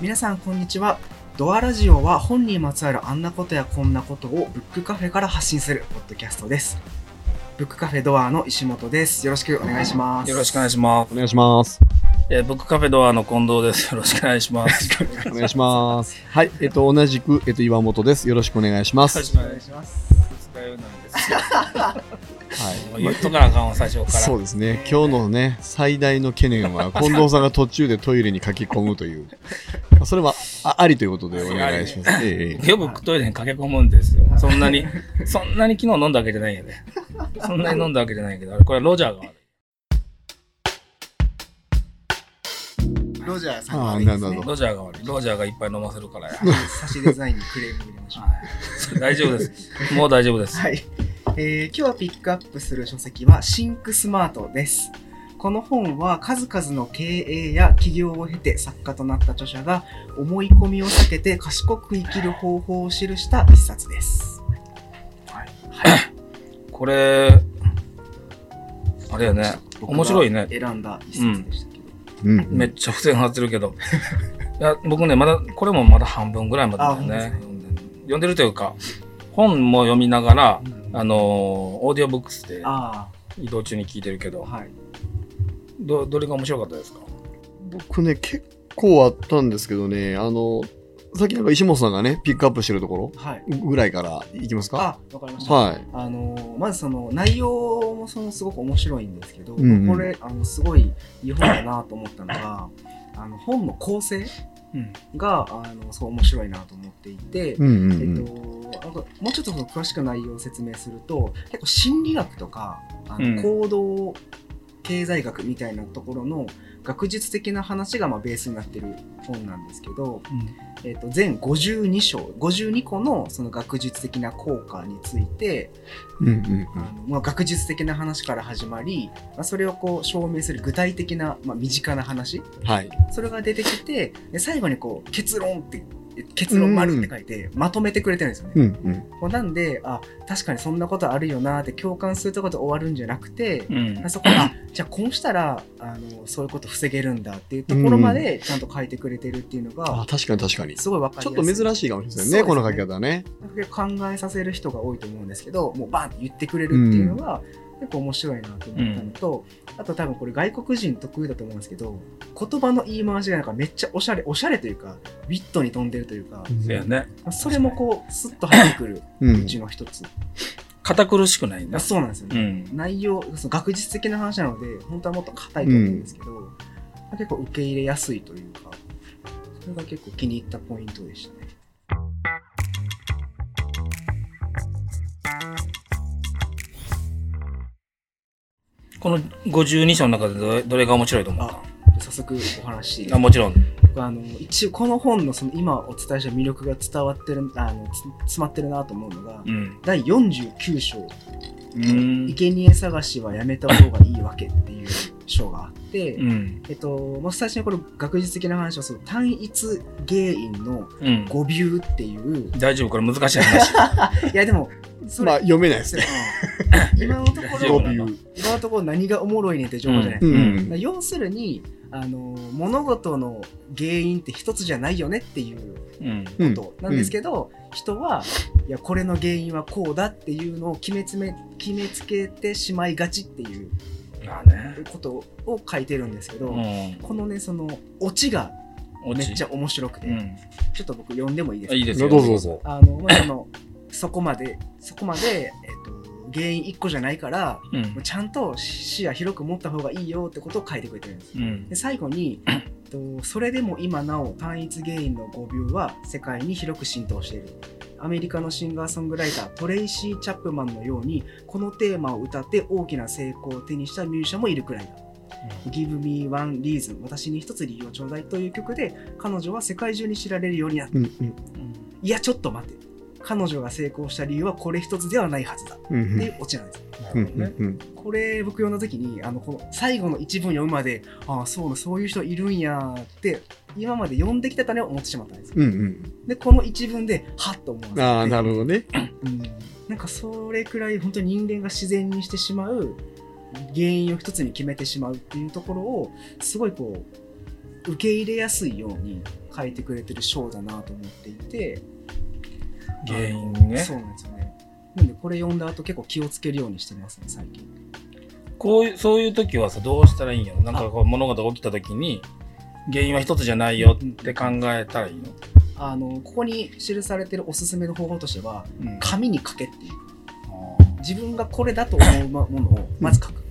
皆さんこんにちはドアラジオは本にまつわるあんなことやこんなことをブックカフェから発信するポッドキャストですブックカフェドアの石本ですよろしくお願いしますよろしくお願いします。お願いします。えーブックカフェドアの近藤です。よろしくお願いします。よお願いします。はい、えっと、同じく、えっと、岩本です。よろしくお願いします。ろしくお願いししますます。使うなんですよ。もうはい。言っとかなあかんわ、最初から。そうですね。今日のね、最大の懸念は、近藤さんが途中でトイレに駆け込むという。それは、あありということでお願いします。ええええよくトイレに駆け込むんですよ。そんなに、そんなに昨日飲んだわけじゃないよね。そんなに飲んだわけじゃないけど、これはロジャーがロジャーさんが悪いですね。ロジャーが悪い。ロジャーがいっぱい飲ませるからや。差しデザインにクレーム入れましょうはい大丈夫です。もう大丈夫です。はい、えー今日はピックアップする書籍はシンクスマートですこの本は数々の経営や起業を経て作家となった著者が思い込みを避けて賢く生きる方法を記した一冊です。これ、あれやね。面白いね。選んだ一冊でしたけど。うんうん。めっちゃ付箋貼ってるけど。いや、僕ね、まだ、これもまだ半分ぐらいまでね。読んでるというか、本も読みながら、あのー、オーディオブックスであ移動中に聞いてるけど、あ、はい。ど、どれが面白かったですか？僕ね、結構あったんですけどね、あの、さっきなんか石本さんがね、ピックアップしてるとこはい。ろぐらいからいきますか？あ、わかりました。はい。あのーまずその内容もそのすごく面白いんですけど、うんうんこれあのすごいいい本だなと思ったのがあの本の構成うん。があのすごい面白いなと思っていて、うんうんうえっん。と、なんかもうちょっとその詳しく内容を説明すると結構心理学とかあの、うん行動経済学みたいなところの学術的な話がまあベースになってる本なんですけど、えっと全52章52個のその学術的な効果についてうんうんあのまあ、学術的な話から始まり、まあ、それをこう証明する具体的な、まあ、身近な話うん。はい。それが出てきてで最後にこう結論って結論丸って書いてまとめてくれてるんですよね。うんうん。なんであ確かにそんなことあるよなって共感するところで終わるんじゃなくて、うんあ。そこあじゃあこうしたらあのそういうこと防げるんだっていうところまでちゃんと書いてくれてるっていうのがあ、確かに確かに。すごい分かりちょ。っと珍しいかもしれないですね、ねこの書き方ね。考えさせる人が多いと思うんですけどもうバンって言ってくれるっていうのが結構面白いなと思ったのと、あと多分これ外国人得意だと思うんですけど言葉の言い回しがなんかめっちゃおしゃれおしゃれというかウィットに飛んでるというか、ね。それもこうスッと入ってくるう。うんちの一つ、堅苦しくないんだあ。そうなんですようね、ん。内容その学術的な話なので本当はもっと硬いと思うんですけど、結構受け入れやすいというかそれが結構気に入ったポイントでしたねこの52章の中でどれどれが面白いと思うあ早速お話あ、かもちろん。僕あの一応この本のその今お伝えした魅力が伝わってるあのつ詰まってるなと思うのが、うん。第49章うん。生贄探しはやめた方がいいわけ」っていう章があって、うん。えっと、まあ、最初にこれ学術的な話はその単一原因のうん。語尾っていう大丈夫？これ難しい話。いやでもそれ、まあ、読めないですね。うん今のところ今のところ何がおもろいねんって情報じゃないですか。うん要するにあの物事の原因って一つじゃないよねっていううん。うんことなんですけど、人はいやこれの原因はこうだっていうのを決めつめ決めつけてしまいがちっていう。ことを書いてるんですけど、うん。このねそのオチがめっちゃ面白くて、うん。ちょっと僕読んでもいいですか？いいですよ。どうぞどうぞ。あの、まあ、そのそこまでそこまで、えっと原因1個じゃないからうん。ちゃんと視野広く持った方がいいよってことを書いてくれてるんです。うんで。最後に、とそれでも今なお単一原因の語尾は世界に広く浸透している。アメリカのシンガーソングライタートレイシー・チャップマンのようにこのテーマを歌って大きな成功を手にしたミュージシャンもいるくらいだ。Give Me One Reason 私に一つ理由をちょうだいという曲で彼女は世界中に知られるようになった。うんうん。いやちょっと待って彼女が成功した理由はこれ一つではないはずだ。っていうオチなんですこれ僕読んだ時にあのこの最後の一文読むまでああそうなそういう人いるんやって今まで読んできてたね思ってしまったんですよ。うんうん。でこの一文ではっと思わせてああ、なるほどね。うん。なんかそれくらい本当に人間が自然にしてしまう原因を一つに決めてしまうっていうところをすごいこう受け入れやすいように書いてくれてる章だなと思っていて原因ね。そうなんですよね。なんでこれ読んだ後結構気をつけるようにしてますね最近。こういう、そういう時はさ、どうしたらいいんやろ。なんかこう物事が起きた時に、原因は一つじゃないよって考えたらいいの？あのここに記されてるおすすめの方法としてはうん。紙に書けっていう。あ自分がこれだと思うものをまず書く、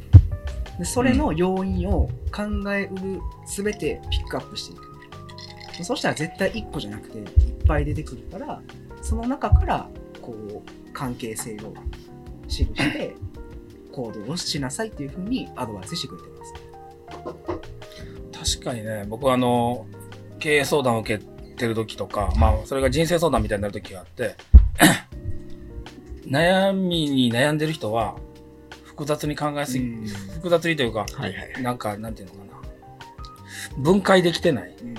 でそれの要因を考えうる全てピックアップしていく。そしたら絶対1個じゃなくていっぱい出てくるからその中からこう関係性を記して行動をしなさいっていうふうにアドバイスしてくれてます確かにね、僕はあの、経営相談を受けてる時とか、まあ、それが人生相談みたいになる時があって、悩みに悩んでる人は、複雑に考えすぎ、うん複雑にというか、はいはい。なんか、なんていうのかな。分解できてない。うん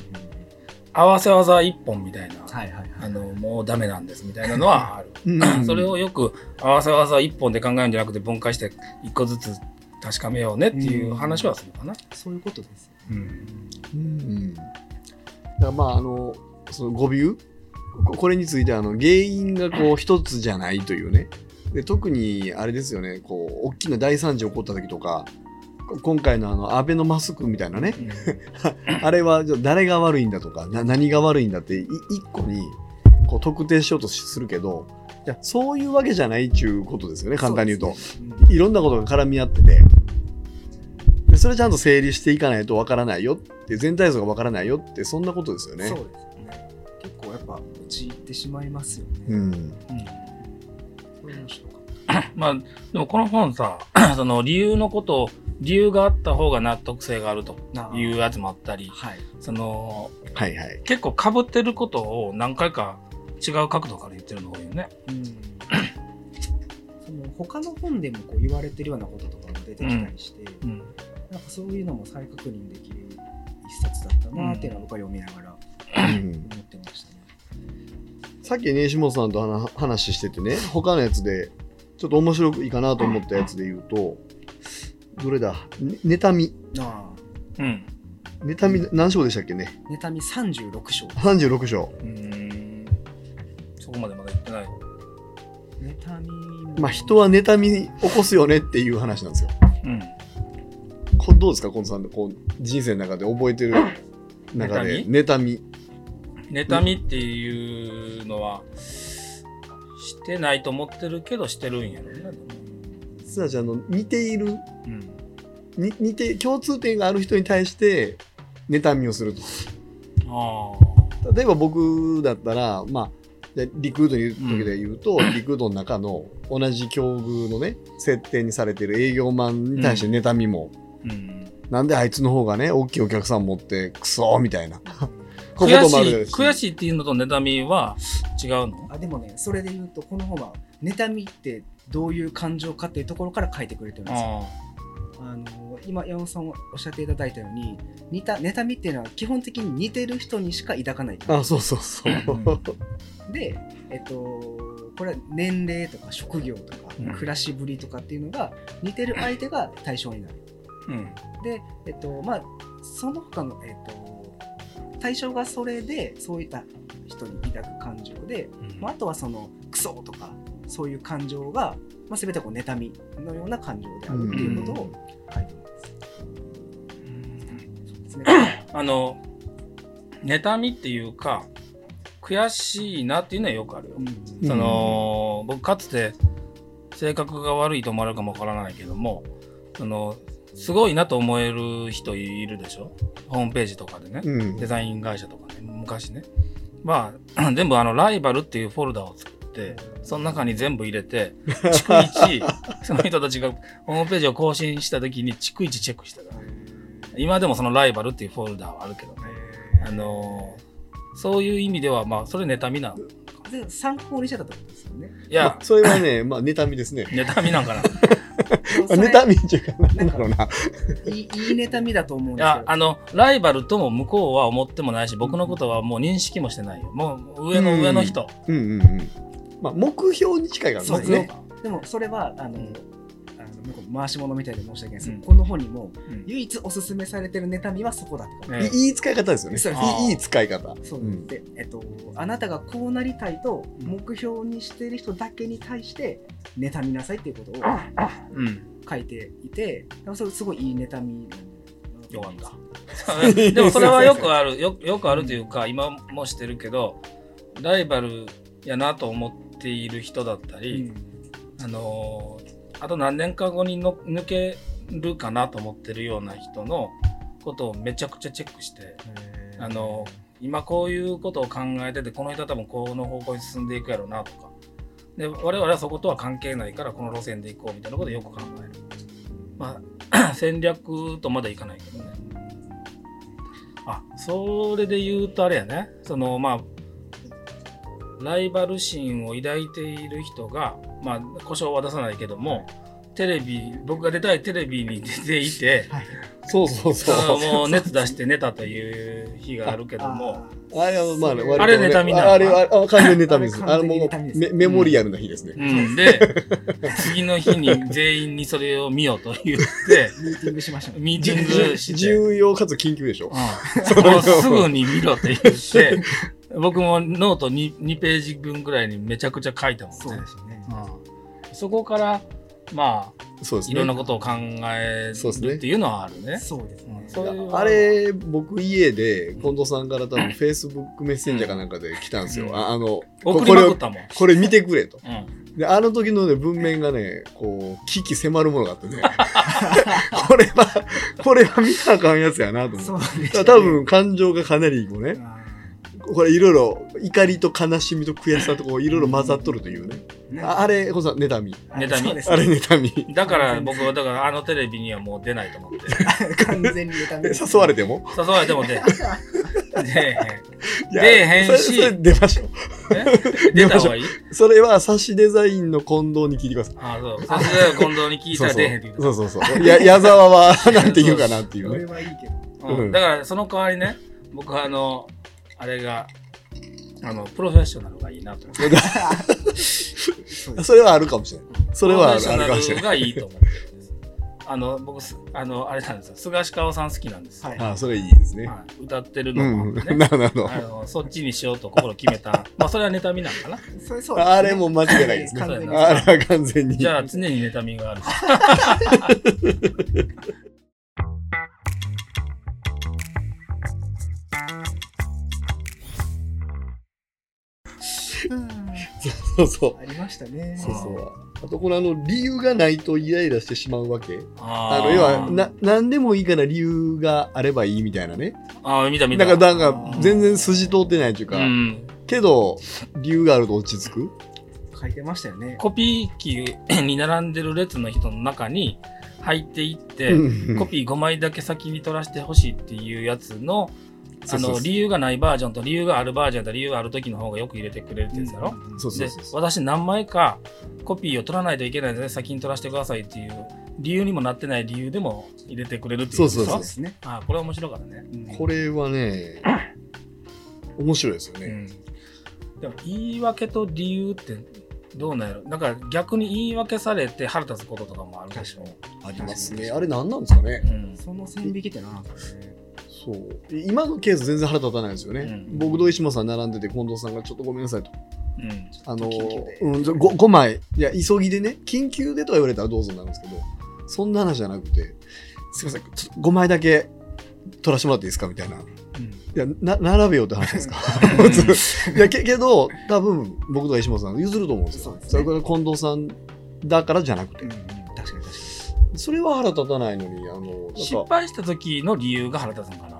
合わせ技一本みたいな。はいはいはいあの、もうダメなんですみたいなのはある。うん それをよく合わせ技一本で考えるんじゃなくて分解して一個ずつ確かめようねっていう話はするかな。そういうことですようん。うん。だからまあ、あの、その語尾？ここれについてはあの原因がこう一つじゃないというね。で特にあれですよね、こう、大きな大惨事起こった時とか、こ今回のあの、安倍のマスクみたいなね、あれは誰が悪いんだとか、な何が悪いんだってい一個にこう特定しようとするけど、いやそういうわけじゃないっていうことですよね、簡単に言うと。いろんなことが絡み合ってて、でそれちゃんと整理していかないとわからないよって、全体像がわからないよって、そんなことですよね。そうですよね。結構やっぱ陥ってしまいますよね、うん。これ面白かっ まあ、でもこの本さ、その理由のことを、理由があった方が納得性があるというやつもあったり、はいその、はいはい。結構被ってることを何回か違う角度から言ってるのが多いよね。うんその他の本でもこう言われてるようなこととかも出てきたりして、うん。なんかそういうのも再確認できる一冊だったなっていうのは僕は読みながらうん思ってましたね。さっきね、石本さんと話話しててね、他のやつで、ちょっと面白いかなと思ったやつで言うと、どれだ？ね妬み。あうん。妬み、何章でしたっけね？あ妬み36章。?36 章。うーん。そこまでまだ言ってない。妬みもまあ、人は妬み起こすよねっていう話なんですよ。うん。こどうですか、近藤さんこう人生の中で覚えてる中で、妬み。妬みっていうのは、してないと思ってるけどしてるんやろね。でもすなわちあの似ているうん。に似て共通点がある人に対して妬みをするとあ例えば僕だったらまあリクルートに言う時で言うと、リクルートの中の同じ境遇のね設定にされてる営業マンに対して妬みも、あ。うん。なんであいつの方がね大きいお客さん持ってクソみたいなこ悔ともあしい、る悔しいっていうのと妬みは違うの？あでもねそれで言うとこの本は妬みってどういう感情かっていうところから書いてくれてるんですよ。ああの今山本さんおっしゃっていただいたように似た妬みっていうのは基本的に似てる人にしか抱かないあそうそうそう、で、えっと、これは年齢とか職業とかうん暮らしぶりとかっていうのが似てる相手が対象になる。あ。うん。で、えっとまあ、その他の、えっと、対象がそれでそういった人に抱く感情で、まあ、あとはそのクソとかそういう感情が、まあ、全てこう妬みのような感情であるっていうことを書いてます。そうですね。あの、妬みっていうか、悔しいなっていうのはよくあるよ。うん。その、僕かつて性格が悪いと思われるかもわからないけども、その、すごいなと思える人いるでしょ？ホームページとかでね。うんデザイン会社とかね、昔ね。まあ、全部あの、ライバルっていうフォルダを作って、その中に全部入れて、逐一、その人たちがホームページを更新した時に逐一チェックしてた。今でもそのライバルっていうフォルダはあるけどね。あのーそういう意味では、まあ、それ妬みなのかで参考にしてたってことですよね。いやまあ、それはね、まあ、妬みですね。妬みなんかな。妬みっていうか、なんだろうな。いいいい妬みだと思うんですあの、ライバルとも向こうは思ってもないし、僕のことはもう認識もしてないよ。もう上の上の人。うんうんうん。まあ、目標に近いからそうですねでもそれは、あの、うんあの向こう回し物みたいで申し訳ないですけど、うん。この本にもうん。唯一おすすめされてる妬みはそこだってこと。ねいいい使い方ですよね。いい使い方。そう、ん。で、えっと、あなたがこうなりたいと目標にしている人だけに対して妬みなさいっていうことをうん。書いていて、でもそれすごいいい妬みよかった。でもそれはよくある、よよくあるというか、今もしてるけど、ライバルやなと思っている人だったり、あのーあと何年か後にの抜けるかなと思ってるような人のことをめちゃくちゃチェックして、あのー今こういうことを考えてて、この人は多分この方向に進んでいくやろうなとか。で、我々はそことは関係ないから、この路線で行こうみたいなことをよく考える。まあ、戦略とまでいかないけどね。あ、それで言うとあれやね。その、まあ、ライバル心を抱いている人が、まあ、故障は出さないけども、テレビ、僕が出たいテレビに出ていて、はいそうそうそう。もう熱出して寝たという日があるけども、あれはまあ、ねあれ妬みなの？ああれはあ完全みです。あれもメメモリアルな日ですね。うん、で、次の日に全員にそれを見ようと言って、ミーティングしましょう。ミーティングして、重要かつ緊急でしょ。うん もうすぐに見ろって言って、僕もノート 2, 2ページ分ぐらいにめちゃくちゃ書いたもんね。そうですよね。うんそこから、まあ、そうですね。いろんなことを考えそうですねるっていうのはあるね。そうですね。そうあれ、僕家で、近藤さんから多分 Facebook メッセンジャーかなんかで来たんですよ。うんああの、これ。これ見てくれと。うんで、あの時のね、文面がね、こう、危機迫るものがあってね。これは、これは見たらあかんやつやなと思って。ね多分感情がかなりこうね、あこれいろいろ怒りと悲しみと悔しさとこういろいろ混ざっとるというね。ああれ、こそ妬み。はい妬みあれ妬み。だから僕は、だからあのテレビにはもう出ないと思って。完全に妬み。誘われても？誘われても出 出えへん。出えへんし出ましょう。え？出た方がいい？それはサシデザインの近藤に聞いてください。あそう。それで近藤に聞いたら出えへんって言うそうそうそうそう。や矢沢はなんて言うかなっていうね。それはいいけど。うんだからその代わりね、僕はあの、あれが、あの、プロフェッショナルがいいなと思って。それはあるかもしれない。それはあるあプロフェッショるかもしれない。ナルがいいと思ってるんです。あの、僕す、あの、あれなんですよ。菅氏川さん好きなんですよ。はいあそれいいですね。はい歌ってるうん。のも。なるほど。あのそっちにしようと心決めた。まあ、それは妬みなんかな。それそうあれも間違いないですね。完全にあれは完全に。じゃあ、常に妬みがある。そうそう。ありましたね。そうそう。あと、このあの、理由がないとイライラしてしまうわけ。あの、要は、な、なんでもいいから理由があればいいみたいなね。あー、見た見た。なんか、なんか、全然筋通ってないっていうか、うん。けど、理由があると落ち着く。書いてましたよね。コピー機に並んでる列の人の中に入っていって、うんコピー5枚だけ先に取らせてほしいっていうやつの、あの、理由がないバージョンと理由があるバージョンと理由がある時の方がよく入れてくれるってやつやろ、うそうそう、そう。私何枚かコピーを取らないといけないので先に取らせてくださいっていう理由にもなってない理由でも入れてくれるっていうそうそうそうですね。あーこれ面白かったね。うんこれはね、面白いですよね。うん。でも言い訳と理由ってどうなんやろ？だから逆に言い訳されて腹立つこととかもあるでしょ？ありますね。あれ何なんですかね？う。ん。その線引きってなかね。そう。今のケース全然腹立たないですよね。うん僕と石本さん並んでて、近藤さんがちょっとごめんなさいと。うん。あのうん、5, 5枚。いや、急ぎでね、緊急でとは言われたらどうぞなんですけど、そんな話じゃなくて、すいません、ちょっと5枚だけ取らせてもらっていいですかみたいな。いや、な、並べようって話ですか？いや、けけど、多分、僕と石本さん譲ると思うんですよ。そねそれから近藤さんだからじゃなくてうん。うん、確かに確かそれは腹立たないのに、あの、失か、敗した時の理由が腹立つのかな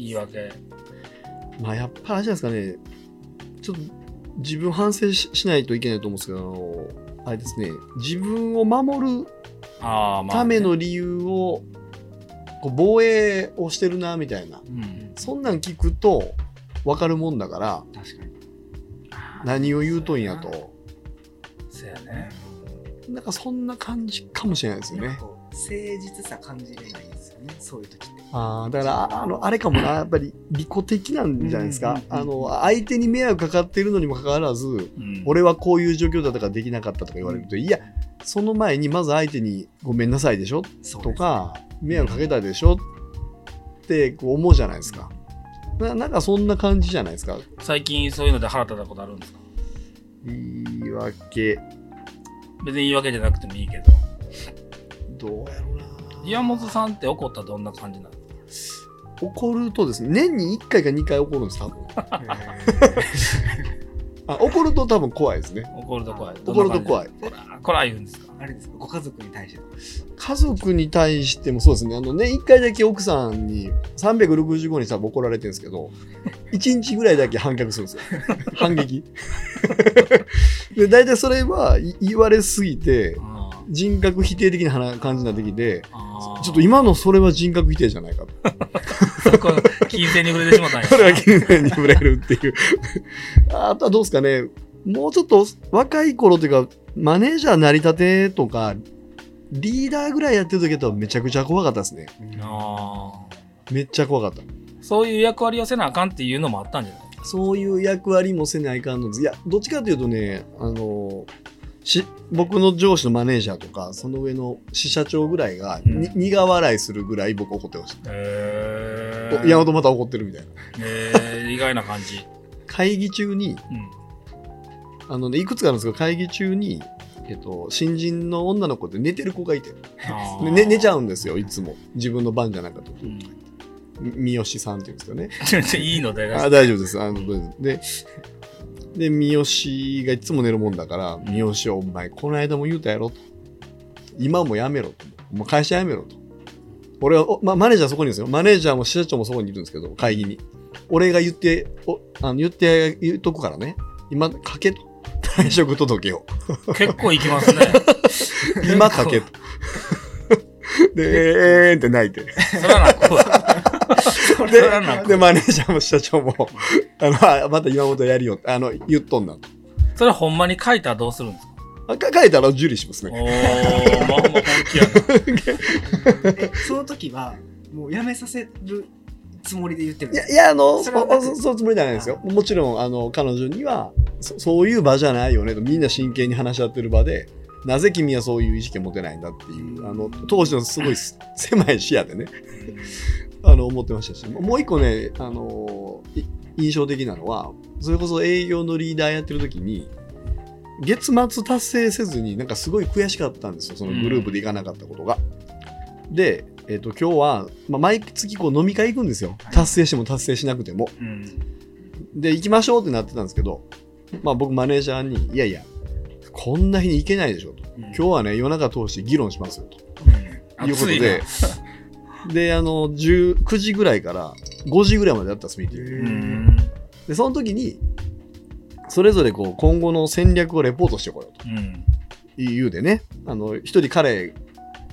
言い訳。まあ、やっぱりあれじゃないですかね、ちょっと自分反省ししないといけないと思うんですけど、あの、あれですね、自分を守るための理由を、こう防衛をしてるな、みたいな。うん。そんなん聞くと、分かるもんだから確かに。何を言うとんやと。そうやね。な。んかそんな感じかもしれないですよね。誠実さ感じれないですよね。そういう時ってああだからああのあれかもな やっぱり利己的なんじゃないですか、うんうんうんあの相手に迷惑かかってるのにもかかわらずうん。俺はこういう状況だったからできなかったとか言われると、いやその前にまず相手にごめんなさいでしょ？とか迷惑かけたでしょ？ってこう思うじゃないですか。ななんかそんな感じじゃないですか。最近そういうので腹立ったことあるんですか？言い訳。別に言い訳じゃなくてもいいけど。どうやろうな。岩本さんって怒ったらどんな感じなの？怒るとですね年に1回か2回怒るんです多分。へあ怒ると多分怖いですね。怒ると怖い。怒ると怖い。い。こら、こら言うんですか？ーあれですか？ご家族に対して家族に対してもそうですね。あの年1回だけ奥さんに365日多分怒られてるんですけど 1日ぐらいだけ反逆するんですよ。反撃。で大体それはい言われすぎてあ人格否定的な話感じになってきてちょっと今のそれは人格否定じゃないかと。そこ、金銭に触れてしまったんや。それは金銭に触れるっていう。あとはどうですかね。もうちょっと若い頃というかマネージャー成り立てとかリーダーぐらいやってる時だとめちゃくちゃ怖かったですね。あめっちゃ怖かった。ーそういう役割をせなあかんっていうのもあったんじゃないそういう役割もせないかんのですいやどっちかというとねあのし僕の上司のマネージャーとかその上の支社長ぐらいが、うん。に苦笑いするぐらい僕怒ってました、へお山本また怒ってるみたいな。えー、意外な感じ。会議中にうん。あの、ね、いくつかあるんですけど会議中に、えっと、新人の女の子で寝てる子がいて、あー。で 寝寝ちゃうんですよいつも。自分の番じゃなかった時、うん。み三好さんっていうんですかね。いいので、あ大丈夫です。あのでで三好がいつも寝るもんだから三好お前この間も言うたやろと。今もやめろと。もう会社辞めろと。俺は、おま、マネージャーそこにいるんですよ。マネージャーも支社長もそこにいるんですけど会議に。俺が言っておあの言って言っとくからね。今書けと。退職届を。結構いきますね。今書けと。でえーんって泣いて。そらな、こう。そででマネージャーも社長もあのあまた今本やるよあの言っとんなとそれほんまに書いたらどうするんですか？書いたら受理しますおねー、まあほんま本気や その時はもうやめさせるつもりで言ってるんいや、ですいや、あの、そそそそうつもりじゃないですよ。もちろん、あの、彼女にはそ、そういう場じゃないよねと、みんな真剣に話し合ってる場で、なぜ君はそういう意識を持てないんだっていう、あの、当時のすごいす狭い視野でね、あの、思ってましたし、もう一個ね、あの、い印象的なのは、それこそ営業のリーダーやってる時に、月末達成せずになんかすごい悔しかったんですよ、そのグループで行かなかったことが。で、えっ、と、今日は、まあ、毎月こう飲み会行くんですよ。はい達成しても達成しなくても。うん。で、行きましょうってなってたんですけど、まあ僕マネージャーに、いやいや、こんな日に行けないでしょと。今日はね、夜中通して議論しますよと。いうことで、で、あの、10 9時ぐらいから5時ぐらいまでやったんです、ミーティング。うん。で、その時に、それぞれこう、今後の戦略をレポートしてこようとうん。でね、あの、一人彼、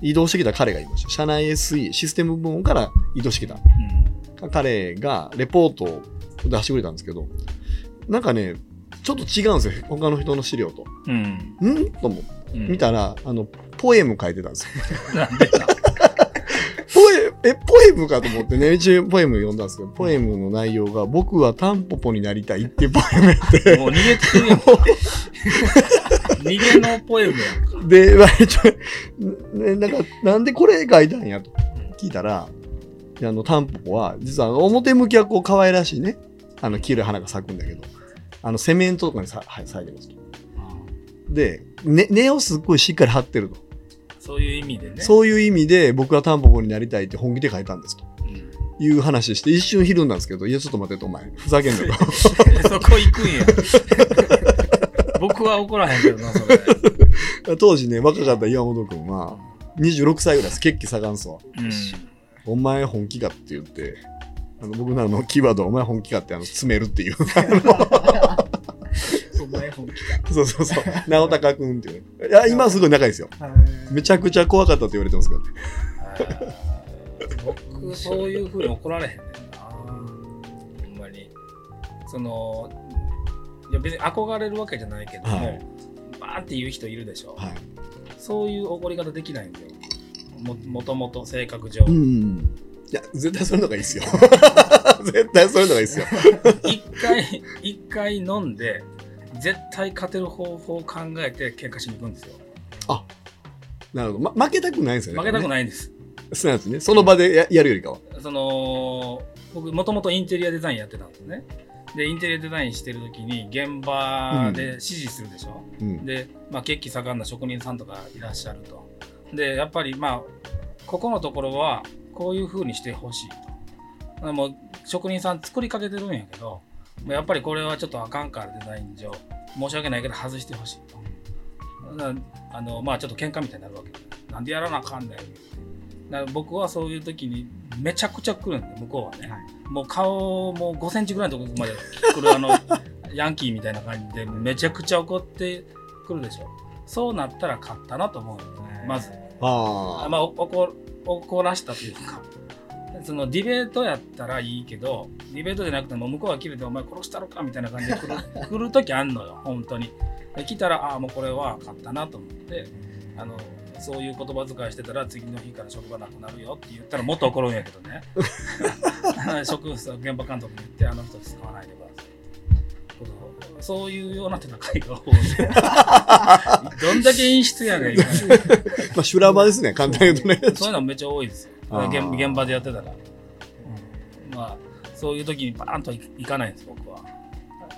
移動してきた彼がいました。社内 SE、システム部門から移動してきた。彼がレポートを出してくれたんですけど、なんかね、ちょっと違うんですよ、他の人の資料と。うん。ん？と思ってうん。見たら、あの、ポエム書いてたんですよ。え、ポエムかと思ってね、一応ポエム読んだんですけど、ポエムの内容が、僕はタンポポになりたいっていうポエムやって、もう逃げてるやん。逃げのポエムやんか。で、まあ一応、ね、なんか、なんでこれ書いたんやと聞いたら、あの、タンポポは、実は表向きはこう可愛らしいね、あの、黄色い花が咲くんだけど、あの、セメントとかにさ、はい、咲いてますと。で、ね、根をすっごいしっかり張ってると。そういう意味でね。そういう意味で僕はタンポポになりたいって本気で書いたんですとうん。いう話して、一瞬ひるんだんですけど、いや、ちょっと待ってと、お前、ふざけんなよ。そこ行くんや。僕は怒らへんけどな、それ。当時ね、若かった岩本君は、26歳ぐらいです。血気盛んそう。うん。お前本気かって言って、あの僕のあのキーワード、お前本気かってあの詰めるっていう。そうそうそう。直高君っていう。いや、今はすごい仲いいですよ。めちゃくちゃ怖かったって言われてますから。僕、そういうふうに怒られへんねんな。ほんまに。そのいや別に憧れるわけじゃないけども、はいバーンって言う人いるでしょ、はい。そういう怒り方できないんだよももともと性格上、うん。いや、絶対それの方がいいですよ。絶対それの方がいいですよ。一回一回飲んで絶対勝てる方法を考えて喧嘩しに行くんですよなるほど。ま、負けたくないんですよね。負けたくい。ないんですそうなんですね。その場でややるよりかは。その僕もともとインテリアデザインやってたんですねでインテリアデザインしてる時に現場で指示するでしょ、うん。で、まあ、血気盛んな職人さんとかいらっしゃるとでやっぱりまあここのところはこういう風にしてほしいともう職人さん作りかけてるんやけどやっぱりこれはちょっとあかんからデザイン上。申し訳ないけど外してほしい。とあのまあちょっと喧嘩みたいになるわけなんでやらなあかんねんだから僕はそういう時にめちゃくちゃ来るんで向こうはね、はい。もう顔も5センチぐらいのところまで来るあの ヤンキーみたいな感じでめちゃくちゃ怒ってくるでしょ。そうなったら勝ったなと思うんですねまず。ああ。まあ、お怒怒らしたというか、そのディベートやったらいいけど、ディベートじゃなくても向こうが切れてお前殺したろかみたいな感じで来る 来る時あんのよ、本当に。で来たら、ああ、もうこれは勝ったなと思って、あの、そういう言葉遣いしてたら次の日から職場なくなるよって言ったらもっと怒るんやけどね。職現場監督に言って、あの人使わないでください。そういうような戦いが多い。どんだけ演出やねん。まあ、修羅場ですね。簡単に言うとね。そういうのめっちゃ多いですよ。現現場でやってたら。まあ、そういう時にバーンといいかないんです、僕は。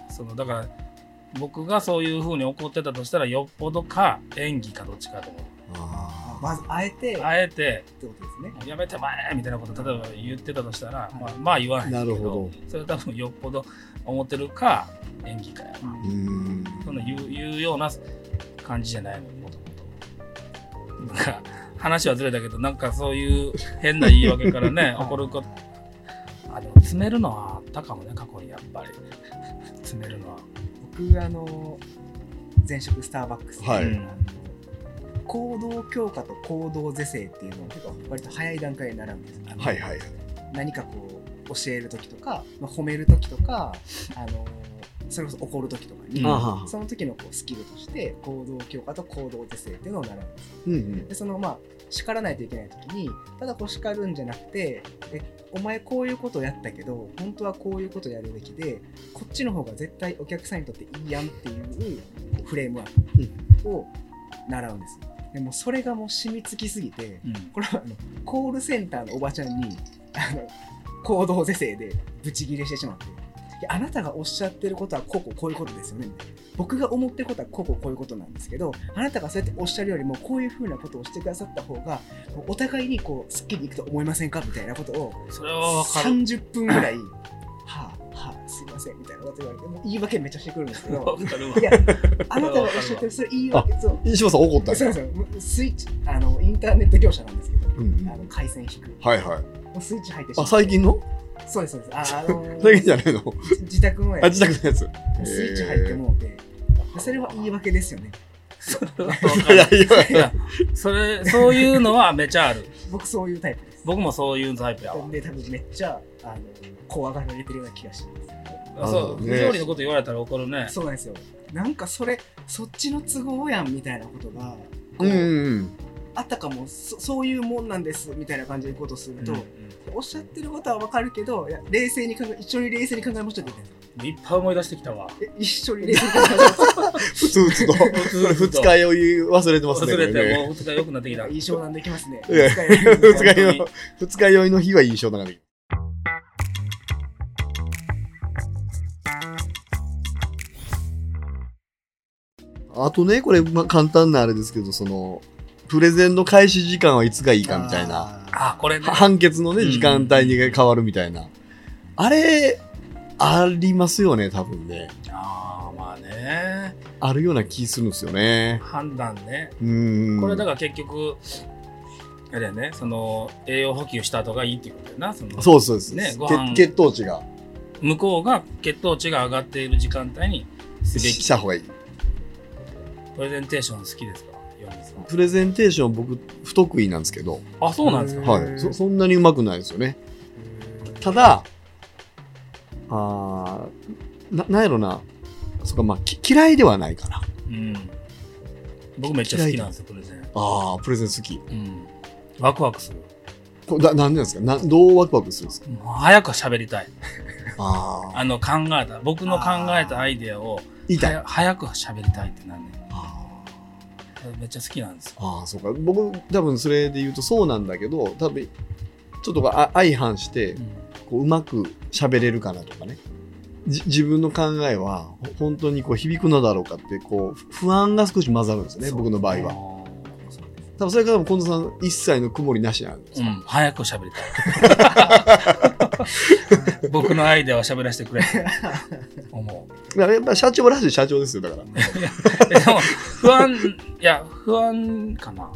そのだから、僕がそういう風に怒ってたとしたら、よっぽどか演技かどっちかと思う。あまずあえて。っあえて、てことですね。やめてまえみたいなこと例えば言ってたとしたら、まあ、まあ言わないけどなるほど。それ多分よっぽど思ってるか演技かや。な、ーうん。その言う言うような感じじゃないのもともと話はずれたけどなんかそういう変な言い訳からねはい 怒ること。あでも詰めるのはあったかもね過去にやっぱり。詰めるのは、僕あの前職スターバックスで、はい。うん。行動強化と行動是正っていうのを結構割と早い段階で習うんです。はいはい。何かこう教える時とか、まあ、褒める時とかあのそれこそ怒る時とかに、うん。その時のこうスキルとして行動強化と行動是正っていうのを習うんですうんうん。でそのまあ叱らないといけない時にただこう叱るんじゃなくてえお前こういうことやったけど本当はこういうことやるべきでこっちの方が絶対お客さんにとっていいやんっていうフレームワークを習うんですでもそれがもう染みつきすぎてうん。これはあのコールセンターのおばちゃんにあの行動是正でブチギレしてしまって。いやあなたがおっしゃってることはこうこうこういうことですよね。みたいな僕が思ってることはこうこうこういうことなんですけどあなたがそうやっておっしゃるよりもこういうふうなことをしてくださった方がお互いにこうすっきりいくと思いませんかみたいなことをそれは分かる。30分ぐらい はあはあすいませんみたいなこと言われてもう言い訳めっちゃしてくるんですけど。いやあなたがおっしゃってるそれ言い訳そう。石本さん怒ったそうそう。スイッチあのインターネット業者なんですけど、うんあの回線引く。はいはい。スイッチ入ってしまあ、って。最近の？そうですそうです。あ、あのー最近じゃないの？自宅のあ、やつ。自宅のやつ。スイッチ入ってもうてそれは言い訳ですよね。それは分かいやるいやいや。いやそれそういうのはめちゃある。僕そういうタイプです。僕もそういうタイプやわ。で多分めっちゃあの怖がられてるような気がします。そう、ね。不条理のこと言われたら怒るね。そうなんですよ。なんかそれそっちの都合やんみたいなことがこうんうんあったかもそそういうもんなんですみたいな感じでことをすると、うんおっしゃってることはわかるけどいや冷静に考え一緒に冷静に考えましょうっていっぱい思い出してきたわ。え一緒に冷静に考えましょうふつふつと。二日酔い忘れてますね。忘れて、ねもう二日良くなってきた。いい商談できますね二日酔い二日酔いの、二日酔いの日はいい印象なかった。あとね、これ、まあ、簡単なあれですけど、その、プレゼンの開始時間はいつがいいかみたいな。ああ、これねは。判決のね、うん時間帯に変わるみたいな。あれ、ありますよね、多分ね。ああ、まあね。あるような気するんですよね。判断ね。うーん。これだから結局、あれやね、その、栄養補給した後がいいっていうことやな。そのそうそうです。ねご飯血血糖値が向こうが血糖値が上がっている時間帯にすべき。した方がいい。プレゼンテーション好きですか？プレゼンテーション僕不得意なんですけど、あ、そうなんですかはい。そそんなにうまくないですよね。ただ、あーななんやろなそっかまあき嫌いではないかなうん。僕めっちゃ好きなんですよ、プレゼン。ああプレゼン好きうん。ワクワクする。これだなんでなんですか？などうワクワクするんですか？もう早く喋りたい。あああの考えた、僕の考えたアイデアを言いたいはや早く喋りたいってなんねあめっちゃ好きなんですよ。あーそうか。僕多分それで言うとそうなんだけど多分ちょっとあ相反してうん。こううまく喋れるかなとかね。じ自分の考えはほ本当にこう響くのだろうかってこうふ不安が少し混ざるんですよね僕の場合は。多分それからも近藤さん一切の曇りなしなんですよ、うん、早く喋りたい。僕のアイデアを喋らせてくれって 思う。やっぱ社長らしい社長ですよだから。えでも、不安、いや、不安かな。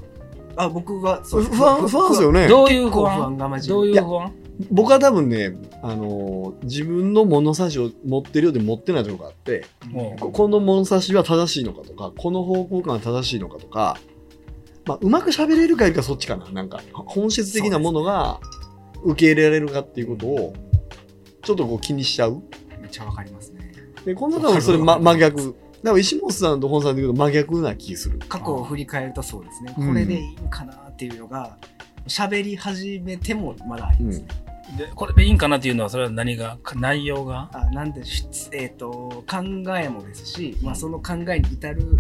あ僕が不安不安ですよね。どういう不安？どういう不安？僕は多分ね、あのー自分の物差しを持ってるようで持ってないところがあってもここの物差しは正しいのかとかこの方向感は正しいのかとか、まあ、うまく喋れるかいかそっちかな。なんか本質的なものが受け入れられるかっていうことをちょっとこう気にしちゃう？めっちゃわかりますね。でこの中もそれ、ま、真逆。だから石本さんと本さんで言うと真逆な気する。過去を振り返るとそうですね。うん。これでいいんかなっていうのが喋り始めてもまだあります。ね、う、で、これでいいんかなっていうのは、それは何が、内容が？あなんでしえっ、と考えもですし、まあ、その考えに至る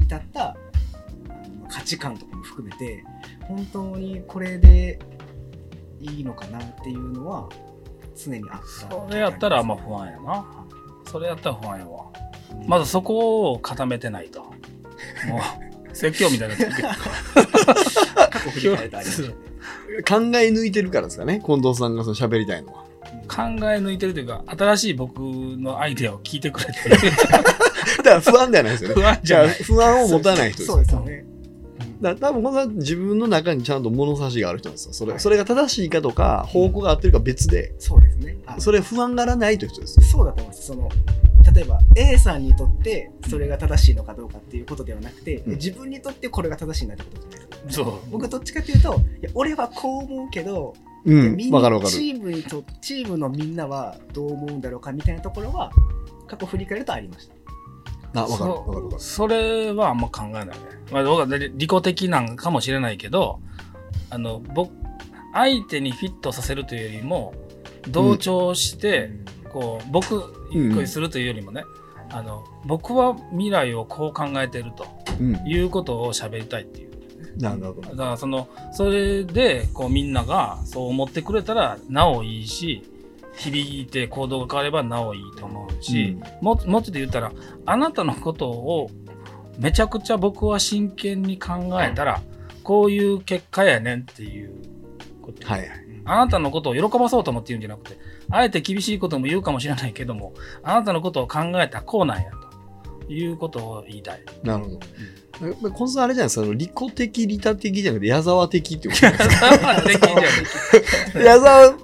至ったあの価値観とかも含めて本当にこれでいいのかなっていうのは常にあったそれやったら、まあ不安やな。それやったら不安やわ。まずそこを固めてないと。もう、説教みたいになってるけど。過去振り返るとありますね考え抜いてるからですかね近藤さんがその喋りたいのは考え抜いてるというか、新しい僕のアイデアを聞いてくれって。だから不安ではないですよね不安じじゃ。不安を持たない人ですそうですよねだ多分これは自分の中にちゃんと物差しがある人なんですよ。それそれが正しいかとか方向が合ってるか別で。そうですね。あそれ不安がらないという人ですそうだと思いますその例えば A さんにとってそれが正しいのかどうかっていうことではなくて、うん。自分にとってこれが正しいなってことじゃないですか。そう。僕どっちかっていうといや俺はこう思うけど、うんチームにとチームのみんなはどう思うんだろうかみたいなところは過去振り返るとありましたあわかるわかるわかる。それはあんま考えないね。まあ、僕は利己的なんかもしれないけど、あの、僕、相手にフィットさせるというよりも、同調して、こう、僕、うん一個にするというよりもね、あの、僕は未来をこう考えてるとうん。いうことを喋りたいっていう。なるほど。だからその、それで、こうみんながそう思ってくれたら、なおいいし、響いて行動が変わればなおいいと思うし、ももうちょっと言ったら、あなたのことをめちゃくちゃ僕は真剣に考えたら、こういう結果やねんっていうこと。はいはい。あなたのことを喜ばそうと思って言うんじゃなくて、あえて厳しいことも言うかもしれないけども、あなたのことを考えたらこうなんやということを言いたい。なるほど。やっぱり近藤さんあれじゃないですか？利己的利他的じゃなくて矢沢的っていうことですできんじゃない。か 矢沢ね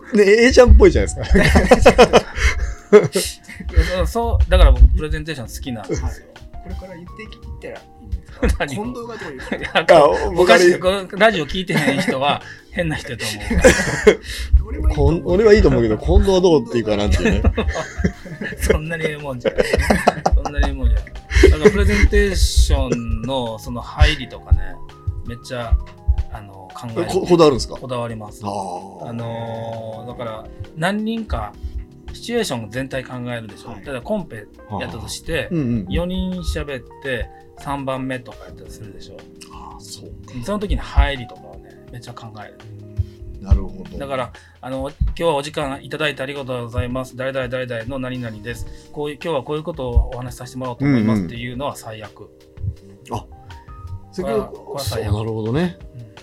A ちゃんっぽいじゃないですか？そうだから僕プレゼンテーション好きなんですよ。これから言っていったらいいんですか？何近藤がどうい。うかラジオ聞いてへん人は変な人やと思俺はいいと思うこん俺はいいと思うけど近藤はどうっていうかなっていうね。う。そんなにええもんじゃない。そんなにええもんじゃない。だからプレゼンテーションのその入りとかね、めっちゃあの考えここだわるんですか？こだわります。あのーだから何人かシチュエーション全体考えるでしょ。はいただコンペやったとして、うんうん4人喋って3番目とかやったりするでしょ。あーそうその時に入りとかをね、めっちゃ考える。なるほど。だから、あの、今日はお時間いただいてありがとうございます。誰々誰々の何々です。こういう、今日はこういうことをお話しさせてもらおうと思いまうんうん。すっていうのは最悪。せっかくこれは最悪そう。なるほどね。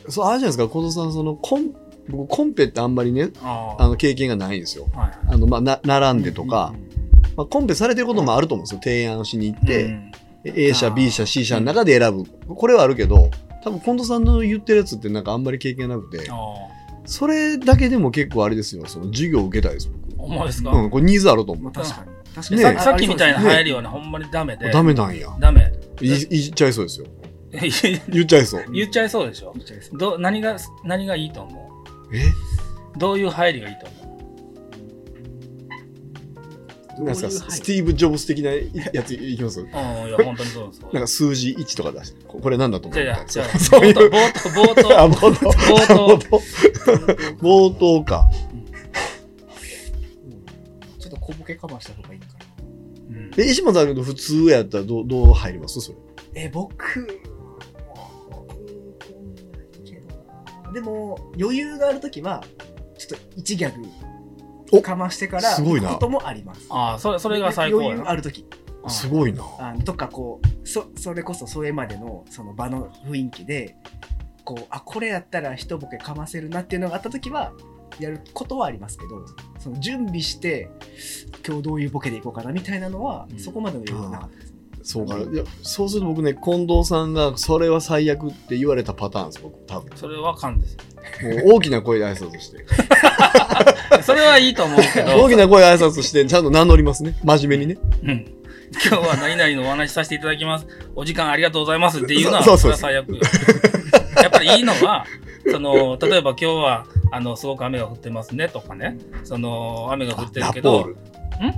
うん。そうあるじゃないですか近藤さんそのコン僕コンペってあんまりねあああの経験がないんですよ。はいあの、まあ、な並んでとか、うんまあ、コンペされてることもあると思うんですよ。提案しに行って、うん A 社 B 社 C 社の中で選ぶ。これはあるけど多分近藤さんの言ってるやつってなんかあんまり経験なくて。ああそれだけでも結構あれですよ。その授業受けたいです僕。お前ですか、うんこれニーズあると思う。まあ確かに。確かねにささっきみたいなね入りはね、ほんまにダメで。ダメなんや。ダメ。い言っちゃいそうですよ。言 言っちゃいそう。っちゃいそうでしょ。言っちゃいそう。ど何が、何がいいと思え？うどういう入りがいいと思なんですか、スティーブ・ジョブス的なやついきます？うん、いや、本当にそうです。なんか数字1とか出して、ここれなんだと思う？じゃあじゃいう冒頭、冒頭、冒 あ、頭。冒頭。冒頭冒頭。冒頭か。ちょっと小ボケかました方がいいかな。うんえ、石本さんの普通やったらどうどう入ります？それ。え、僕、でも、余裕があるときは、ちょっと一ギャおグかましてから、すごいな行くこともあります。ああ、それ、それが最高。余裕あるとき。うんすごいな。あとかこうそそれこそそれまでのその場の雰囲気でこうあこれやったら一ボケかませるなっていうのがあった時はやることはありますけどその準備して今日どういうボケでいこうかなみたいなのは、うんそこまでの余裕はなかったですね。そうか。いや、そうすると僕ね、近藤さんがそれは最悪って言われたパターンです、僕、多分。それはかんですよ。もう大きな声で挨拶して。それはいいと思うけど、大きな声で挨拶して、ちゃんと名乗りますね。真面目にね。うん。今日は何々のお話しさせていただきます。お時間ありがとうございますっていうのは、そ うそれは最悪よ。やっぱりいいのは、その、例えば今日は、あの、すごく雨が降ってますねとかね、その、雨が降ってるラけど、ポール。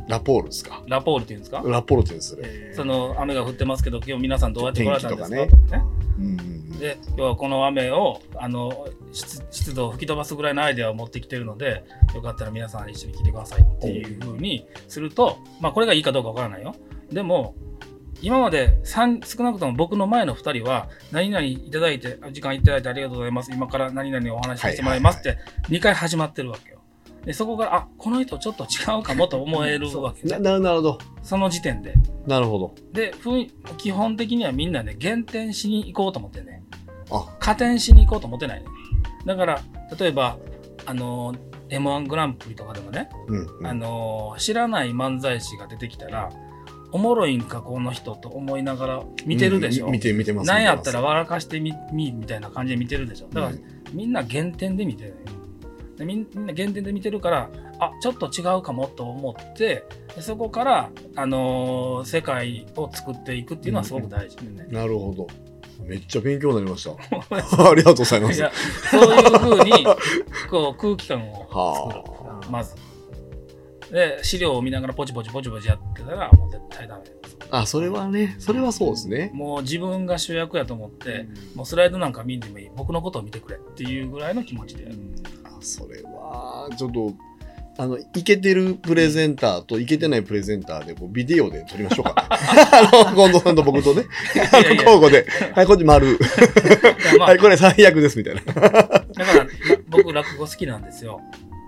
ラポールですか？ラポールっていうんですか？ラポールって言うんですその、雨が降ってますけど、今日皆さんどうやって来られたんですか？天とかね。うん。で、今日はこの雨を、あの、湿湿度を吹き飛ばすぐらいのアイデアを持ってきてるので、よかったら皆さん一緒に聞いてくださいっていう風にすると、まあこれがいいかどうかわからないよ。でも、今まで三少なくとも僕の前の2人は、何々いただいて、あ時間いただいてありがとうございます。今から何々お話しさせてもらいますって、2回始まってるわけよ。で、そこから、あ、この人ちょっと違うかもと思えるわけなね。ななるほど。その時点で。なるほど。で、基本的にはみんなね、減点しに行こうと思ってね。あ、加点しに行こうと思ってないね。だから、例えば、あの、M1 グランプリとかでもね、うん、うん。あの、知らない漫才師が出てきたら、おもろいんか、この人と思いながら見てるでしょ。うん見て、見てます。なんやったら笑かしてみ、み、みたいな感じで見てるでしょ。だから、うんみんな減点で見てるのよでみんな減点で見てるから、あ、ちょっと違うかもと思って、でそこから、あのー世界を作っていくっていうのはすごく大事でね。ますなるほど。めっちゃ勉強になりました。ありがとうございます。いや、そういうふうに、こう、空気感を作る。はまず。で、資料を見ながらポチポチポチポチやってたら、もう絶対ダメ。あ。あ、それはね、それはそうですね。もう自分が主役やと思って、もうスライドなんか見んでもいい。僕のことを見てくれっていうぐらいの気持ちでやる。あそれは、ちょっと、あの、イケてるプレゼンターとイケてないプレゼンターで、こうビデオで撮りましょうか。あの、近藤さんと僕とね、交互で、はい、こっち丸。まあはい、これ最悪です、みたいな。だから、僕、落語好きなんですよ。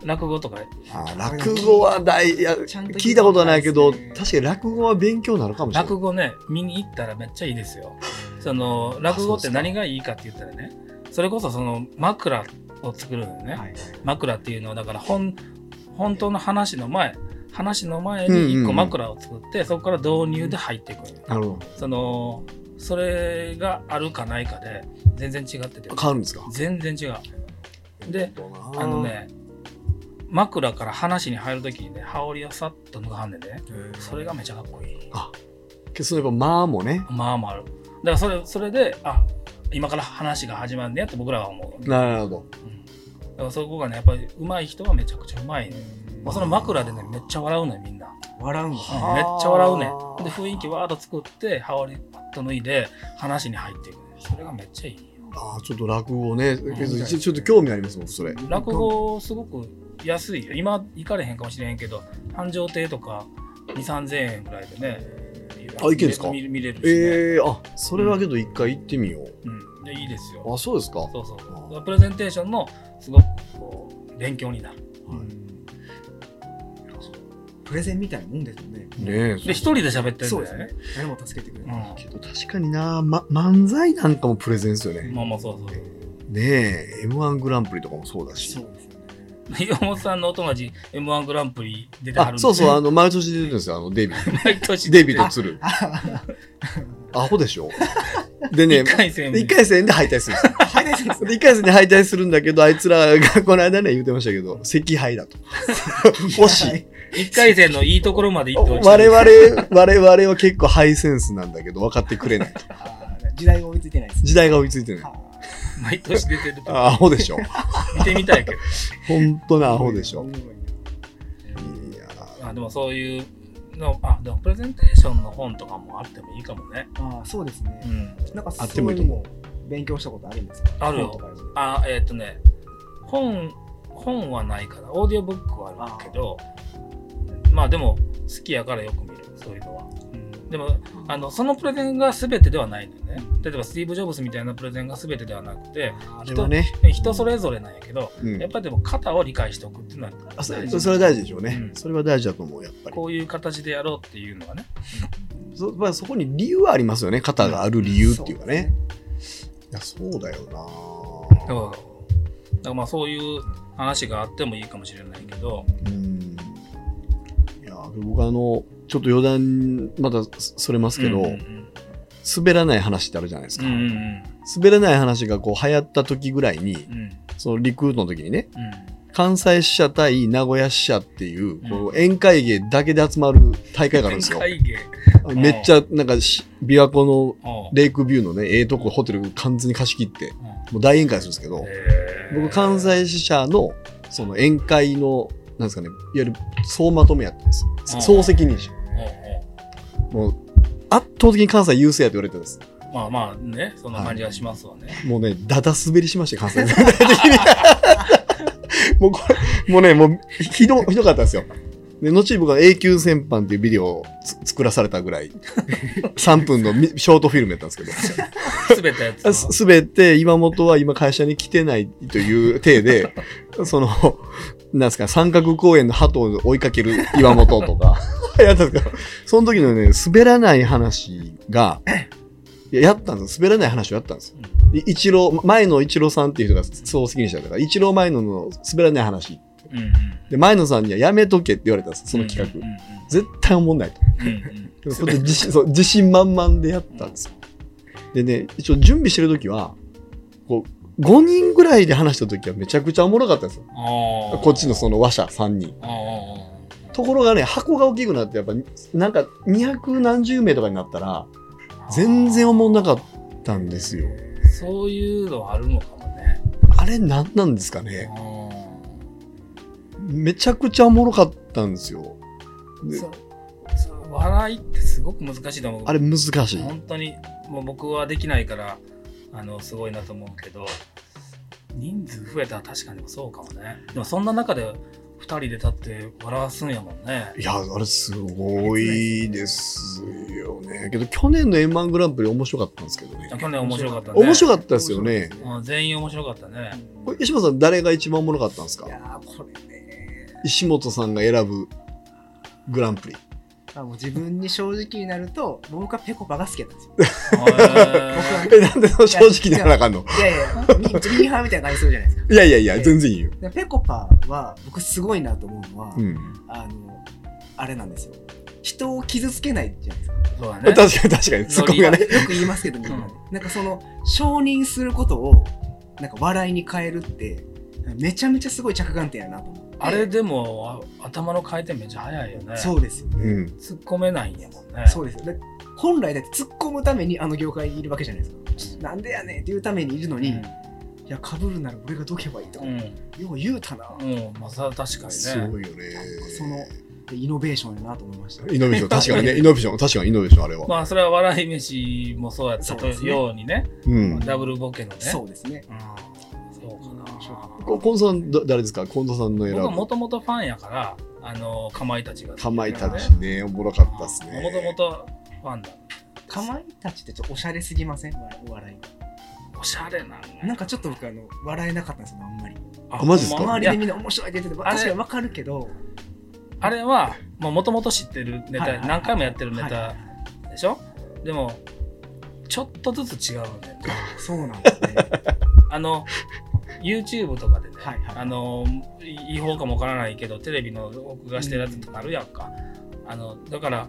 落語とか、あ落語は大、いや、聞いたことはないけど、確かに落語は勉強になるかもしれない。落語ね、見に行ったらめっちゃいいですよ。その、落語って何がいいかって言ったらね、それこそその枕を作るのよね。はい枕っていうのは、だから本、本当の話の前、話の前に一個枕を作って、そこから導入で入っていく。なるほその、それがあるかないかで、全然違っててど。。変わるんですか？全然違う。で、ああの、ね、枕から話に入るときにね、羽織をさっと脱がはんねんね。それがめちゃかっこいい。けどそのやっぱ間もね。まあまあある。だからそれ、それで、あ、今から話が始まるねやと僕らは思う。なるほど。うんだからそこがね、やっぱり上手い人はめちゃくちゃ上手いね。もうその枕でね、めっちゃ笑うのよ、みんな。笑うんだうんめっちゃ笑うね。で、雰囲気わーっと作って、羽織パッと脱いで、話に入っていくね。それがめっちゃいいよ。ああ、ちょっと落語ね。ちょっと興味ありますもん、それ。落語すごく安いよ。今行かれへんかもしれへんけど、繁盛亭とか2、3000円ぐらいでね。あ行けんですか？見見れるし、ね。ええあ、それはけど一回行ってみよう。うん。でいいですよ。あ、そうですか。そうそう。プレゼンテーションのすごくこう勉強になる。プレゼンみたいなもんですよねねえ。で、一人で喋ってるそうですねんだよね。誰も助けてくれない、うけど確かにな、ま、漫才なんかもプレゼンですよね。ん。まあまあそうそう。ねえ、M1 グランプリとかもそうだし。そうで 岩本さんのお友達 M1 グランプリ出てはるん、ですあそうそう、あの、毎年出てるんですよ、あの、デビュー。毎年デビューと鶴。アホでしょでね一、回戦一回戦で敗退するんですよ。入れてるんですで一回戦で敗退するんだけど、あいつらが この間ね、言ってましたけど、惜敗だと。惜しい。一回戦のいいところまで行ってほしい。我々、我々は結構ハイセンスなんだけど、分かってくれないと。時代が追いついてないです時代が追いついてない。あ毎年出てるとあアホでしょ。見てみたいけど。本当ーなアホでしょ。いやあでもそういうのあでもプレゼンテーションの本とかもあってもいいかもね。ああそうですねう、ん。なんかあっそういうのてもいいと思も勉強したことあるんですか？あるよあ、えーっ、とね、本、本はないかな。オーディオブックはあるけど、まあでも、好きやからよく見る、そういうのは。うん。でも、あの、そのプレゼンが全てではないんだよね。例えば、スティーブ・ジョブズみたいなプレゼンが全てではなくて、あれはね、人それぞれなんやけど、うん。やっぱりでも型を理解しておくっていうのはあそ大事それは大事でしょうね、うん。それは大事だと思うやっぱり。こういう形でやろうっていうのはね。そ,、まあ、そこに理由はありますよね。型がある理由っていうかね、いやそうだよな。だから、だからまあそういう話があってもいいかもしれないけど、うん。いや僕あのちょっと余談まだそれますけど、うんうん滑らない話ってあるじゃないですか、うんうん滑らない話がこう流行った時ぐらいにうん。うんそのリクルートの時にねうん。関西支社対名古屋支社っていう,、うん。こう宴会芸だけで集まる大会があるんですよ。会芸。めっちゃなんかし琵琶湖のレイクビューのねええとこホテル完全に貸し切ってうん。もう大宴会するんですけど、僕関西支社のその宴会のなんですかねいわゆる総まとめやったんですよ。うん。総責任者もう圧倒的に関西優勢やと言われてるんです。まあまあね、そんな感じがしますわね。もうねだだ滑りしましたよ関西全体的に。もうこれもうねもうひどひどかったんですよ。で後に僕は永久戦犯っていうビデオをつ作らされたぐらい3分のみショートフィルムやったんですけど。すべてやつあすすべて岩本は今会社に来てないという体で、その、なんですか、三角公園の鳩を追いかける岩本とか、やったんですけど、その時のね、滑らない話が、いややったんです滑らない話をやったんですよ。で一郎、前野一郎さんっていう人が総責任者だから、一郎前野の滑らない話。うんうんで、前野さんにはやめとけって言われたんですその企画。うんうん絶対思んないと。う 自信満々でやったんですよ。でね、一応準備してる時は、5人ぐらいで話した時はめちゃくちゃおもろかったんですよ。こっちのその話者3人。ところがね、箱が大きくなって、やっぱ、なんか200何十名とかになったら、全然おもんなかったんですよ。そういうのあるのかもね。あれ何なんですかねあめちゃくちゃおもろかったんですよ。笑いってすごく難しいと思う。あれ難しい。本当にもう僕はできないからあのすごいなと思うけど人数増えたら確かにそうかもねでもそんな中で2人で立って笑わすんやもんねいや、あれすごいですよね。けど去年の M1 グランプリ面白かったんですけどね。去年面白かったね面白かったですよね。うん全員面白かったねこれ石本さん誰が一番おもろかったんですか？いやーこれね石本さんが選ぶグランプリ。あもう自分に正直になると僕はペコパが好きだったんですよ。へえ、なんでその正直にならなあかんの？いやいやミミーハーみたいな感じするじゃないですか。いやいやいや、全然いいよ。でペコパは僕すごいなと思うのは、うん。あのあれなんですよ。人を傷つけないじゃないですか？ーそうだね。確かに確かに、ツッコミがね。よく言いますけどみんなね、うなんかその承認することをなんか笑いに変えるってめちゃめちゃすごい着眼点やなと思あれでもあ頭の回転めっちゃ速いよね。そうですよね、うん。突っ込めないんやもんね。そうです。よで本来だって突っ込むためにあの業界にいるわけじゃないですか、なんでやねんっていうためにいるのに、いやかぶるなら俺がどけばいいとか、うん。よう言うたな、うん、うん、まあさ確かにね。すごいよね。そのイノベーションやなと思いました。イノベーション、確かにね、イノベーション、確かにイノベーション、あれは。まあそれは笑い飯もそうやったようにね。うん。ダブルボケのね。そうですね。うん近藤さん、だ誰ですか？近藤さんの選僕はもぶ。ともとファンやからあのかまいたちがかまいたちもね、おもろかったっすね。ともとファンだ。かまいたちってちょっとおしゃれすぎません？お笑い。おしゃれななんかちょっと僕あの笑えなかったんですよあんまり。あマジっすか？ほんま周りでみんな面白いって言ってて確かにわかるけど。あれはもともと知ってるネタ、何回もやってるネタはいはいはい。でしょ、でもちょっとずつ違うね。そうなんですね。あの YouTube とかでね、はいはい。あの違法かもわからないけどテレビの録画してるやつとかあるやんか、あのだから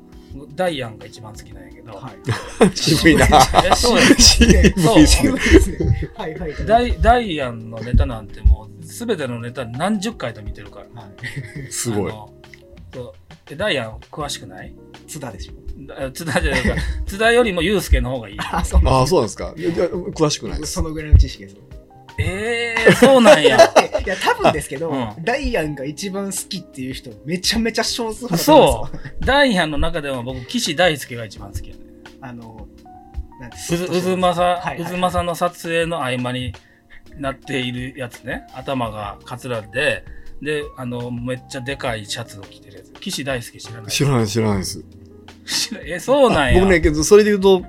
ダイアンが一番好きなんやけど、はい。渋いな。えそうや 渋い。ですね。はいはい。ダイダイアンのネタなんてもう全てのネタ何十回と見てるから。はい。すごい。ダイアン詳しくない？津田でしょ。だ津田じゃない。か津田よりもユースケの方がいい。あそうああ、そうなんですか。詳しくないです。そのぐらいの知識ですええー、そうなんや いや多分ですけど、うんダイアンが一番好きっていう人めちゃめちゃ少数派だと思うダイアンの中では僕、岸大輔が一番好きやね。あのなんてうず、うずまさうずまさの撮影の合間になっているやつね。頭がカツラで、で、あの、めっちゃでかいシャツを着てるやつ。岸大輔知らない？知らない知らないです。え、そうなんや。僕ね、けどそれで言うと、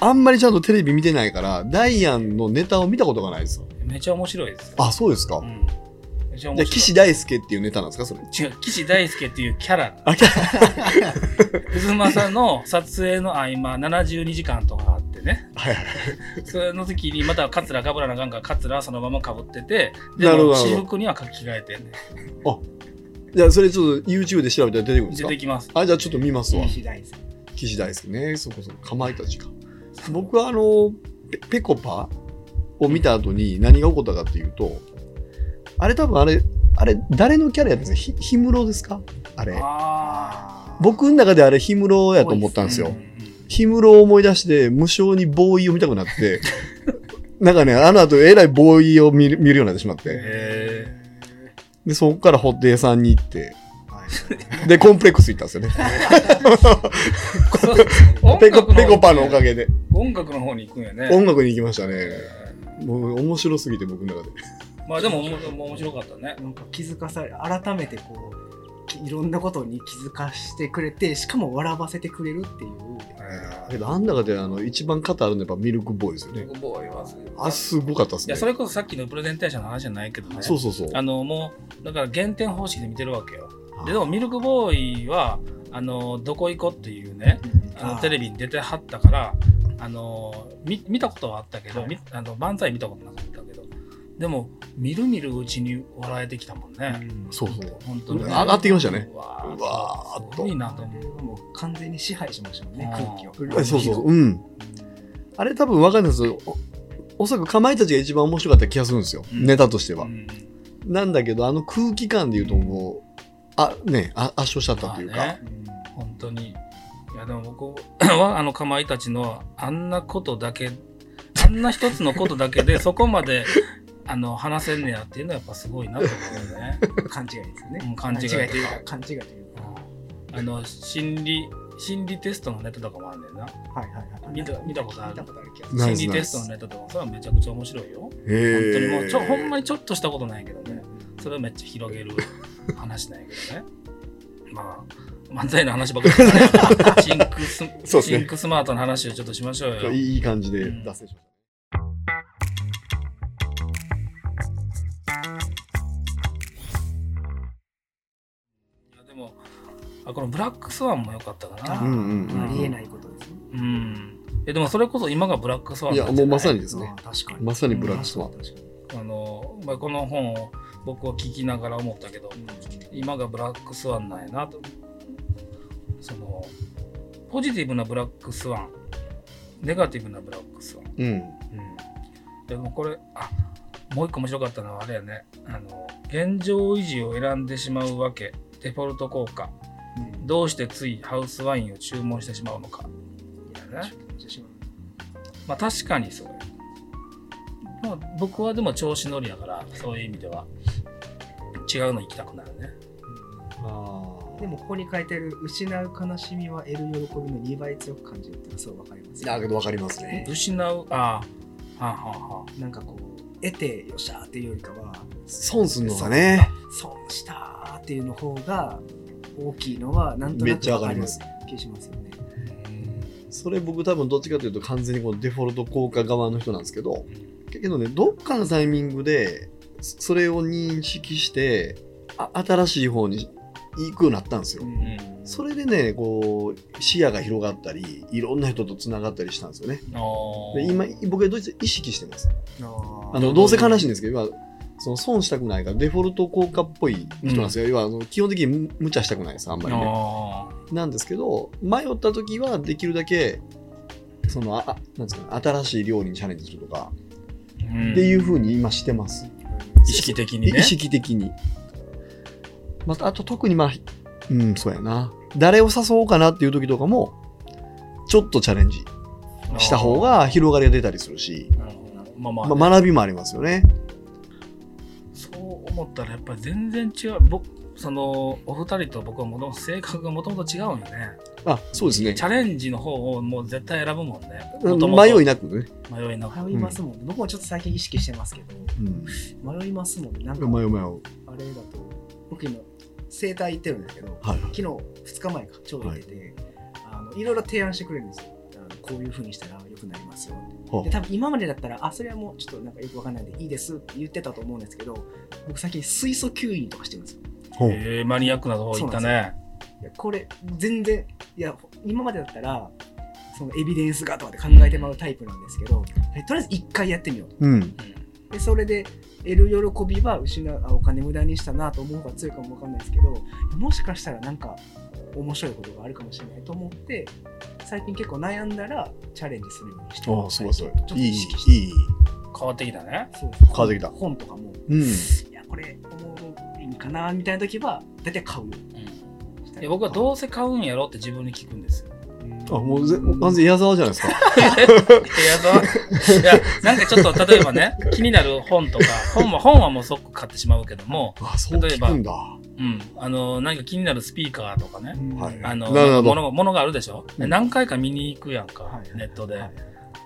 あんまりちゃんとテレビ見てないから、ダイアンのネタを見たことがないです。めちゃ面白いですよ。あ、そうですか。うん。めちゃ面じゃあ、白い。岸大輔っていうネタなんですかそれ。違う、岸大輔っていうキャラ。あ、キャうずまさの撮影の合間、72時間とかあってね。はいはい。それの時にまたカツラかぶらなあかんから、カツラはそのままかぶってて、でもなるほど私服には書き換えてんね。じゃあ、それちょっと YouTube で調べたら出てくるんですか？出てきます。あ、じゃあちょっと見ますわ。西大好き岸大輔ね。そこそこ。かまいたちか。僕はあの、ペペコパを見た後に何が起こったかっていうと、あれ多分あれ、あれ、誰のキャラやったんですか？ひ氷室ですか？あれ。あ僕の中であれ氷室やと思ったんですよ。うん氷室を思い出して無性にボーイを見たくなって、なんかね、あの後えらいボーイを見る見るようになってしまって、へで、そこから布袋さんに行って、はいで、コンプレックス行ったんですよね。ーペコ、ペコパのおかげで。音楽の方に行くんやね。音楽に行きましたね。もう面白すぎて僕の中で。まあでもおも面白かったね。なんか気づかされ改めてこうきいろんなことに気づかしてくれてしかも笑わせてくれるっていうだけど、あん中であの、一番肩あるのはやっぱミルクボーイですよね。ボーイはすあ、すごかったですね。いや、それこそさっきのプレゼンテーションの話じゃないけどね。そうそうそう。あの、もう、だから減点方式で見てるわけよ。ででも、ミルクボーイは、あの、どこ行こっていうね、あのテレビに出てはったから、あの、み見たことはあったけど、みあの万歳見たことなかったけど、でも、みるみるうちに笑えてきたもんね。そうそう。本当に、上がってきましたねうわーっとすごいなと思う。もう完全に支配しましたもんね空気をあそうそう。うん。あれ多分分かんないですおおそらくかまいたちが一番面白かった気がするんですよ。うんネタとしては。うんなんだけど、あの空気感で言うともう、あ、ね、あ圧勝しちゃったというか。まあね本当に。いや、でも僕は、あの、かまいたちの、あんなことだけ、あんな一つのことだけで、そこまで、あの、話せんねやっていうのはやっぱすごいなと思うよね。勘違いですよねうん勘違いというか勘違いというかあの、心理、心理テストのネタとかもあるんだよな。はいはいはい見た見たことある？心理テストのネタとかも、それはめちゃくちゃ面白いよ。本へ当にもう、ちょ、ほんまに。にちょっとしたことないけどね。それをめっちゃ広げる話なんやけどね。まあ、漫才の話ばっかりだね。シンクス、そうですねシンクスマートの話をちょっとしましょうよ。いいい感じで脱線しましやでもあ、このブラックスワンも良かったかな。うんうんうんありえないことですねうん。え、でもそれこそ今がブラックスワた。いや、ンなんじゃない？もうまさにですね確かにまさにブラックスワン。確かにあの、まあ、この本を僕は聞きながら思ったけど、今がブラックスワンなんやなと。その、ポジティブなブラックスワン、ネガティブなブラックスワン。うん。うん。でもこれ、あ、もう一個面白かったのはあれやね。あの、現状維持を選んでしまうわけ。デフォルト効果。うんどうしてついハウスワインを注文してしまうのか。ね。まあ確かにそうや。まあ僕はでも調子乗りやから、そういう意味では違うの行きたくなるね。でもここに書いてる失う悲しみは得る喜びの2倍強く感じるっていうのはそうわかりますだけど分かりますね。失う、ああ、はあ、はあはあ、なんかこう得てよっしゃーっていうよりかは損するのがね、損したーっていうの方が大きいのはなんとなめっちゃくわかります。気しますよね。それ僕多分どっちかというと完全にこのデフォルト効果側の人なんですけど、けどね、どっかのタイミングで、そそれを認識して、あ新しい方に行くようになったんですよ。んそれでね、こう、視野が広がったり、いろんな人と繋がったりしたんですよね。で今、僕はどうして意識してます。ああの、どうせ悲しいんですけど、要は、その損したくないからデフォルト効果っぽい人なんですよ。要はあの、基本的に無無茶したくないです、あんまりね。あなんですけど、迷った時はできるだけ、その、あ、あなんですかね、新しい料理にチャレンジするとか、ーっていうふうに今してます。意識的にね意。識的に。また、あと特にまあ、うん、そうやな。誰を誘おうかなっていう時とかも、ちょっとチャレンジした方が広がりが出たりするし、まあまあ、まあ、学びもありますよね。そう思思ったらやっぱり全然違う僕そのお二人と僕はもともと性格がもともと違うんよねあ、そうですね。チ。ャレンジの方をもう絶対選ぶもんね。迷いなくね。迷いなく。迷いますもん。ね、僕もちょっと最近意識してますけど。うん。迷いますもんね。なんか迷う迷う。あれだと。僕今整体行ってるんですけどはい。昨日2日前かちょうど行ってて、あのいろいろ提案してくれるんですよ。あのこういうふうにしたら良くなりますよで多分今までだったらあそれはもうちょっとなんかよくわかんないんでいいですって言ってたと思うんですけど僕最近水素吸引とかしてるんですよ。ほう。えー、マニアックなとこ行ったねこれ全然いや今までだったらそのエビデンスがとかで考えてまうタイプなんですけどえとりあえず一回やってみようと。うん。でそれで得る喜びは失うあお金無駄にしたなと思う方が強いかもわかんないですけどもしかしたらなんか面白いことがあるかもしれないと思って最近結構悩んだらチャレンジするようにしてああ、すごいすごいちょっ。といい、意識して。いい。変わってきたね。そうです変わってきた。本とかも。うん。いやこれおもろいんかなみたいな時は大体買うよいや僕はどうせ買うんやろって自分に聞くんですよ。あ、もうぜ完全に矢沢じゃないですか。いやそういやなんかちょっと例えばね気になる本とか本は本はもう即買ってしまうけども、あ、そう聞くんだ。うん、あの何か気になるスピーカーとかねはいあのものものがあるでしょ、でうん。何回か見に行くやんか、はいネットで、はい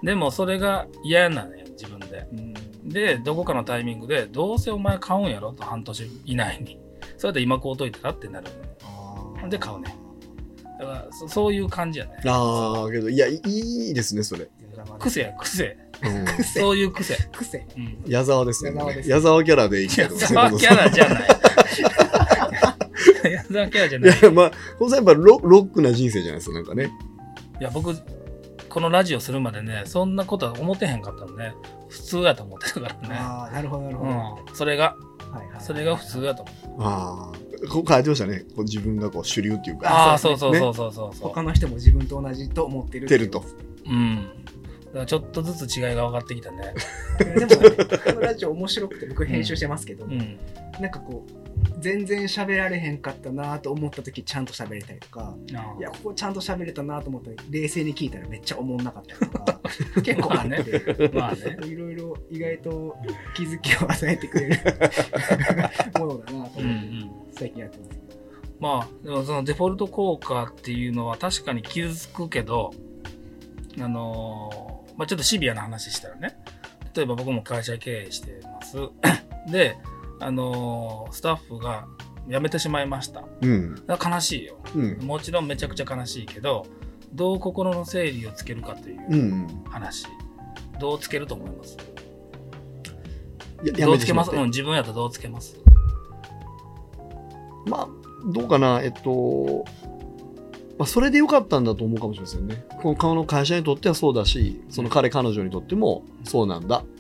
でもそれが嫌なのよ自分で。うん。でどこかのタイミングでどうせお前買うんやろと半年以内に。それやって今買うといたらってなるで買うね。だからそそういう感じやね。ああ、けど、いや、いいいですね、それ。癖や癖。うん。癖 そういう癖、癖。うん、矢沢ですよね。矢沢です。矢沢キャラでいいけど。矢沢キャラじゃない。矢沢キャラじゃいない。や、まあ、ほんとやっぱロロックな人生じゃないですか、なんかね。いや僕このラジオするまでねそんなことは思ってへんかったのね。普通やと思ってたからね。ああなるほどなるほど、はうん、それが。いはいはいそれが普通やと思う。ああ。こう書いてましたね。こう自分がこう主流っていうか。ああそそううそうそうそうそうそう、他の人も自分と同じと思ってるてると。うん。だからちょっとずつ違いが分かってきたね。でも、ね、このラジオ面白くて僕編集してますけど、うん。なんかこう全然喋られへんかったなと思った時ちゃんと喋れたりとかあいやここちゃんと喋れたなと思ったら冷静に聞いたらめっちゃ思んなかったりとか 結構あって、まあね。いろいろ意外と気づきを与えてくれる ものだなと思って、うんうん最近やってます。まあでもそのデフォルト効果っていうのは確かに傷つくけどあのーまあちょっとシビアな話したらね。例えば僕も会社経営してます。であのースタッフが辞めてしまいました。うん。悲しいよ。うん。もちろんめちゃくちゃ悲しいけどどう心の整理をつけるかといううん。話、どうつけると思います？どうつけます、うん、自分やったらどうつけます？まあ、どうかな、えっと、まあ、それでよかったんだと思うかもしれませんね。この顔の会社にとってはそうだし、その彼、彼女にとってもそうなんだ。うん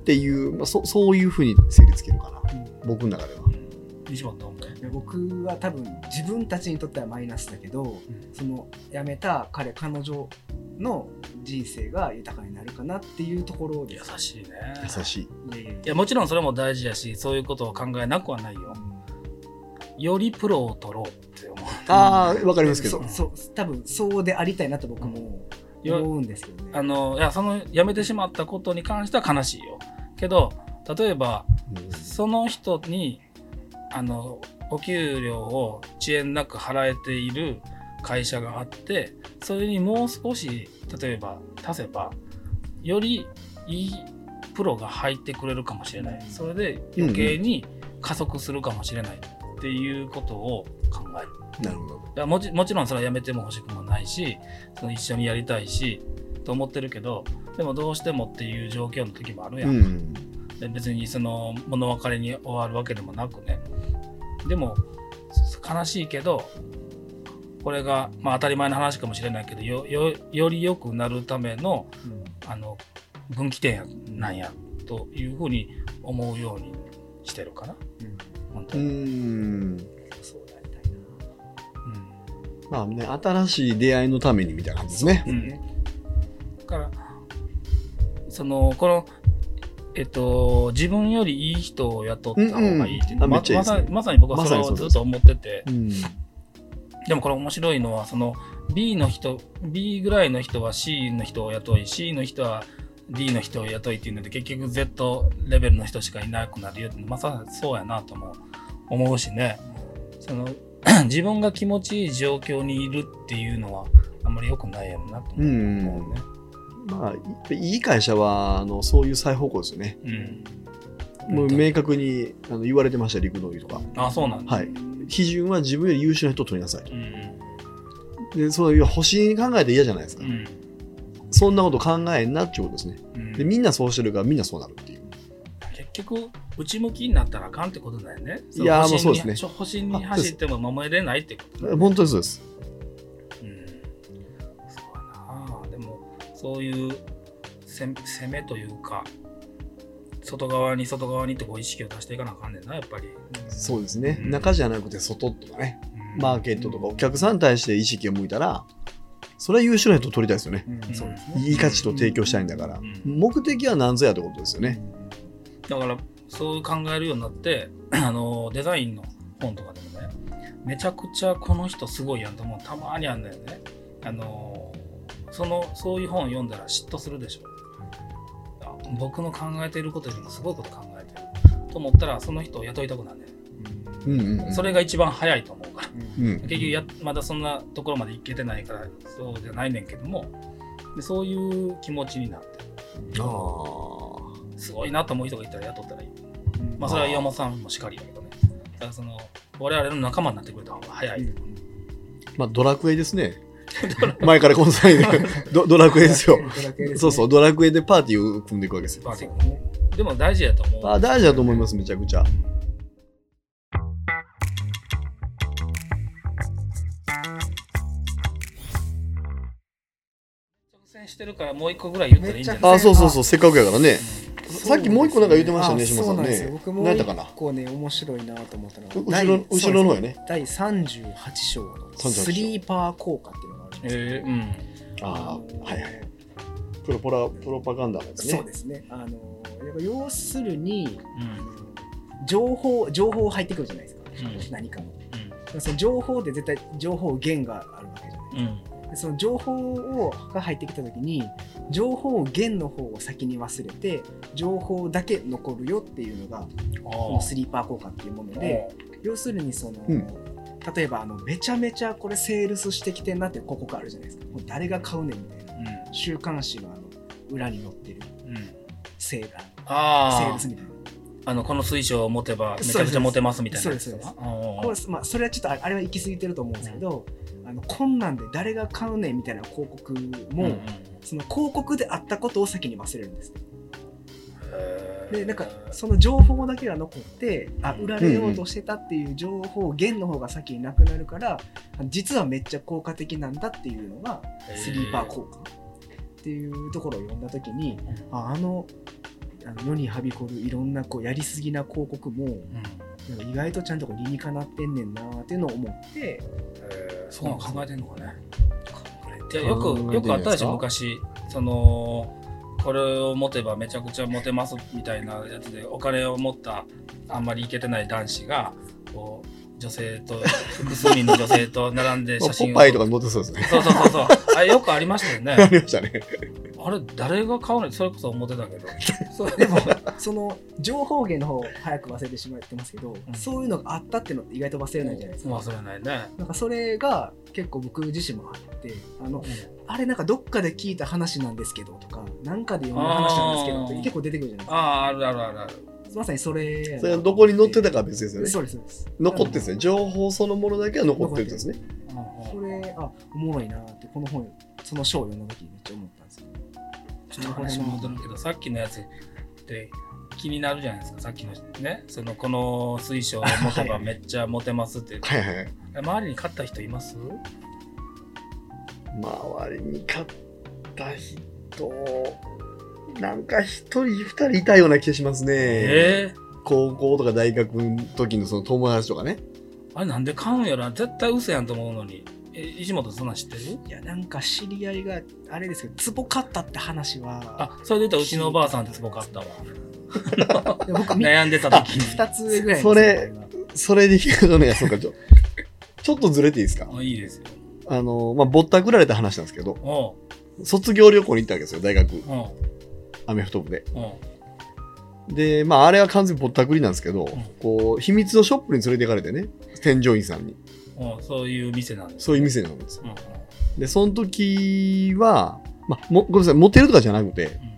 っていう、まあ、そそういうふうに整理つけるかな、僕の中では。西本どう思うで僕は多分自分たちにとってはマイナスだけど、その辞めた彼彼女の人生が豊かになるかなっていうところで。優すしいね。優しい。いやもちろんそれも大事やしそういうことを考えなくはないよ。よりプロを取ろうって思うああ、わかりますけど。そうそう多分そうでありたいなと僕もよ思うんですけどね。あのいやその辞めてしまったことに関しては悲しいよ。けど例えばうん。その人にあのお給料を遅延なく払えている会社があってそれにもう少し例えば足せばよりいいプロが入ってくれるかもしれない。それで余計に加速するかもしれないっていうことを考える。なるほど。だからもちもちろんそれはやめても欲しくもないしその一緒にやりたいしと思ってるけどでもどうしてもっていう状況の時もあるやん。うん。で別にその物別れに終わるわけでもなくね。でも悲しいけどこれが、まあ、当たり前の話かもしれないけどよよより良くなるためのあの分岐点やなんやというふうに思うようにしてるかな本当うに、ん。そうやりたいうん。まあね、新しい出会いのためにみたいな感じですね。な、ね。だからそのこのえっと自分よりいい人を雇った方がいいっていうのはうんうん。ままさまさに僕はそれをずっと思ってて、うん。でもこれ面白いのはその B の人 B ぐらいの人は C の人を雇い C の人は D の人を雇いっていうので結局 Z レベルの人しかいなくなるよってまさにそうやなとも思うしねその 自分が気持ちいい状況にいるっていうのはあんまり良くないやろなと思う,、うんね。まあ、いい会社はあのそういう再方向ですよね。うん、もう明確にあの言われてました、陸道とか。あそうなんだ、はい。基準は自分より優秀な人を取りなさいと。うんで、そういう星に考えて嫌じゃないですか。うんそんなこと考えんなってことですね。うんで、みんなそうしてるからみんなそうなるっていう。結局内向きになったらあかんってことだよね。いやもうそうですね星に星に走っても守れないってことね本当にそうです。うんそうやなでもそういう攻攻めというか外側に外側にってこう意識を出していかなあかんねんなやっぱり、そうですね。うん中じゃなくて外とかね。うんマーケットとかお客さんに対して意識を向いたら、それは優秀な人を取りたいですよね。うん。そうですね。いい価値と提供したいんだから。う。ん。目的は何ぞやってことですよね。だからそう考えるようになって あのデザインの本とかでもねめちゃくちゃこの人すごいやんと思うたまにあんだよね。あのそのそういう本を読んだら嫉妬するでしょ。あ僕の考えていることよりもすごいこと考えてる。と思ったらその人を雇いたくなるねうんうんうん。それが一番早いと思うからうん。結局やまだそんなところまで行けてないからそうじゃないねんけどもでそういう気持ちになってああ。すごいなと思う人がいたら雇ったらいいうんまあそれは岩本さんもしかりだけどね。だからその我々の仲間になってくれた方が早い。まあ、ドラクエですね。前からこの際で ドドラクエですよ。ねそうそう、ドラクエでパーティーを組んでいくわけですよ。でも大事やと思う。あ大事だと思います、めちゃくちゃ。してるからもう一個ぐらい言ったらいいんじゃない？あ、そうそうそう、せっかくやからね。そうさっきもう一個なんか言ってましたね、あ島さんそうなんですよね。僕もう一何やったかな？個ね、面白いなと思ったのが、後ろ第後ろの方やね。第38章の章スリーパー効果っていうのがあるんですよえー、うん。ああ、のはいはい。プロポラプロパガンダのやつね。そうですね。あのやっぱ要するに、うん。情報、情報入ってくるじゃないですか。うん何かの。その情報で絶対情報源があるわけじゃないうん。うん。でその情報をが入ってきた時に情報源の方を先に忘れて情報だけ残るよっていうのがこのスリーパー効果っていうもので要するにその、うん。例えばあのめちゃめちゃこれセールスしてきてんなって広告あるじゃないですか。もう誰が買うねんみたいな。うん。週刊誌のあの裏に載ってるうん。セールセーあルスみたいなあ、あの、この水晶を持てばめちゃくちゃ持てますみたいなそうですかこれ,、まあ、それはちょっとああれは行き過ぎてると思うんですけど、あのこんなんで誰が買うねんみたいな広告も、うんうんその広告であったことを先に忘れるんです。へー。でなんかその情報だけが残ってあ売られようとしてたっていう情報源の方が先になくなるから実はめっちゃ効果的なんだっていうのがスリーパー効果っていうところを読んだ時にああのあの世にはびこるいろんなこうやりすぎな広告もうん。なんか意外とちゃんとこう理にかなってんねんなっていうのを思ってへーそういうの考えてんのかね。よくよくあったでしょ昔。そのこれを持てばめちゃくちゃモテますみたいなやつでお金を持ったあんまりイケてない男子がこう女性と複数人の女性と並んでまあ写真をポパイとかに載ってそうですね。そうそうそうそう。あれよくありましたよ あねりましたね。あれ誰が買うの？それこそ思ってたけど。そうでもその情報源の方を早く忘れてしまってますけど、うん。そういうのがあったっていうのって意外と忘れないじゃないですか。忘れないね。なんかそれが結構僕自身もあってあのあれなんかどっかで聞いた話なんですけどとかなんかで読んだ話なんですけどって結構出てくるじゃないですか。あああるあるあるあるまさにそれそれはどこに載ってたかは別ですよね。そうですそうです残ってるんですね。情報そのものだけは残ってるんですね。それあおもろいなってこの本その章を読んだ時にめっちゃ思ったんですよちょっと話戻るけどさっきのやつって気になるじゃないですかさっきのねそのこの水晶を持てばめっちゃモテますって はいはいはい。周りに勝った人います？周りに勝った人、なんか一人二人いたような気がしますね。ええ。高校とか大学の時のその友達とかね。あれなんで買うんやろな。絶対嘘やんと思うのに。え石本そんなん知ってる？いやなんか知り合いがあれですけどツボ買ったって話は。あそれで言ったらうちのおばあさんってツボ買ったわ。で僕み悩んでた時に。2つ上ぐらいのそれそれで聞くとね、そうか、ちょ ちょっとずれていいですか？あいいですよ。あの、まあ、ぼったくられた話なんですけど、卒業旅行に行ったわけですよ、大学。アメフト部で。うん。で、まあ、あれは完全にぼったくりなんですけど、んこう、秘密のショップに連れて行かれてね、添乗員さんに。うん。そういう店なんです。そういう店なんですよ。で、その時は、まあ、もごめんなさい、モテるとかじゃなくて、うん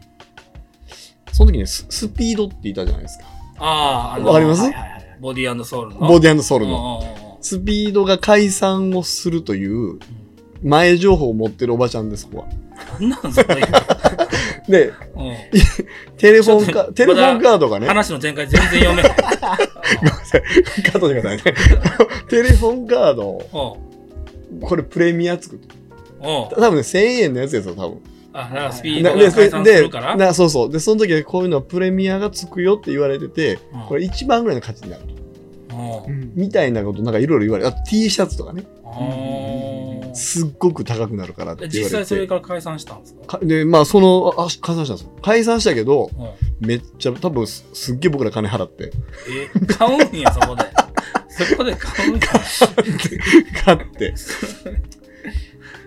その時ね、ススピードって言ったじゃないですか。ああ、わかります？はいはいはいボディーソウルの。ボディソウルの。の。スピードが解散をするという前情報を持ってるおばちゃんです、ここは。うん。なんそれ。で、うテレフォンカテレフォンカードがん。ね、話の展開全然読めない。カットしてくださいね。テレフォンカード、うん。これプレミアつく。うん。うん。多分ね、1000円のやつですよ、多分。あ、だからスピーなドが解散するから？なそうそう。で、その時はこういうのはプレミアがつくよって言われてて、うんこれ1万ぐらいの価値になる。うんうんみたいなこと、なんかいろいろ言われて、あと T シャツとかね、あすっごく高くなるからってー言われ実際それて。から解散したんですか？かで、まあ、その、あ、解散したんですよ。解散したけど、うん。めっちゃ、多分すすっげえ僕ら金払って、え、買うんや、そこで。そこで買うんや。買って。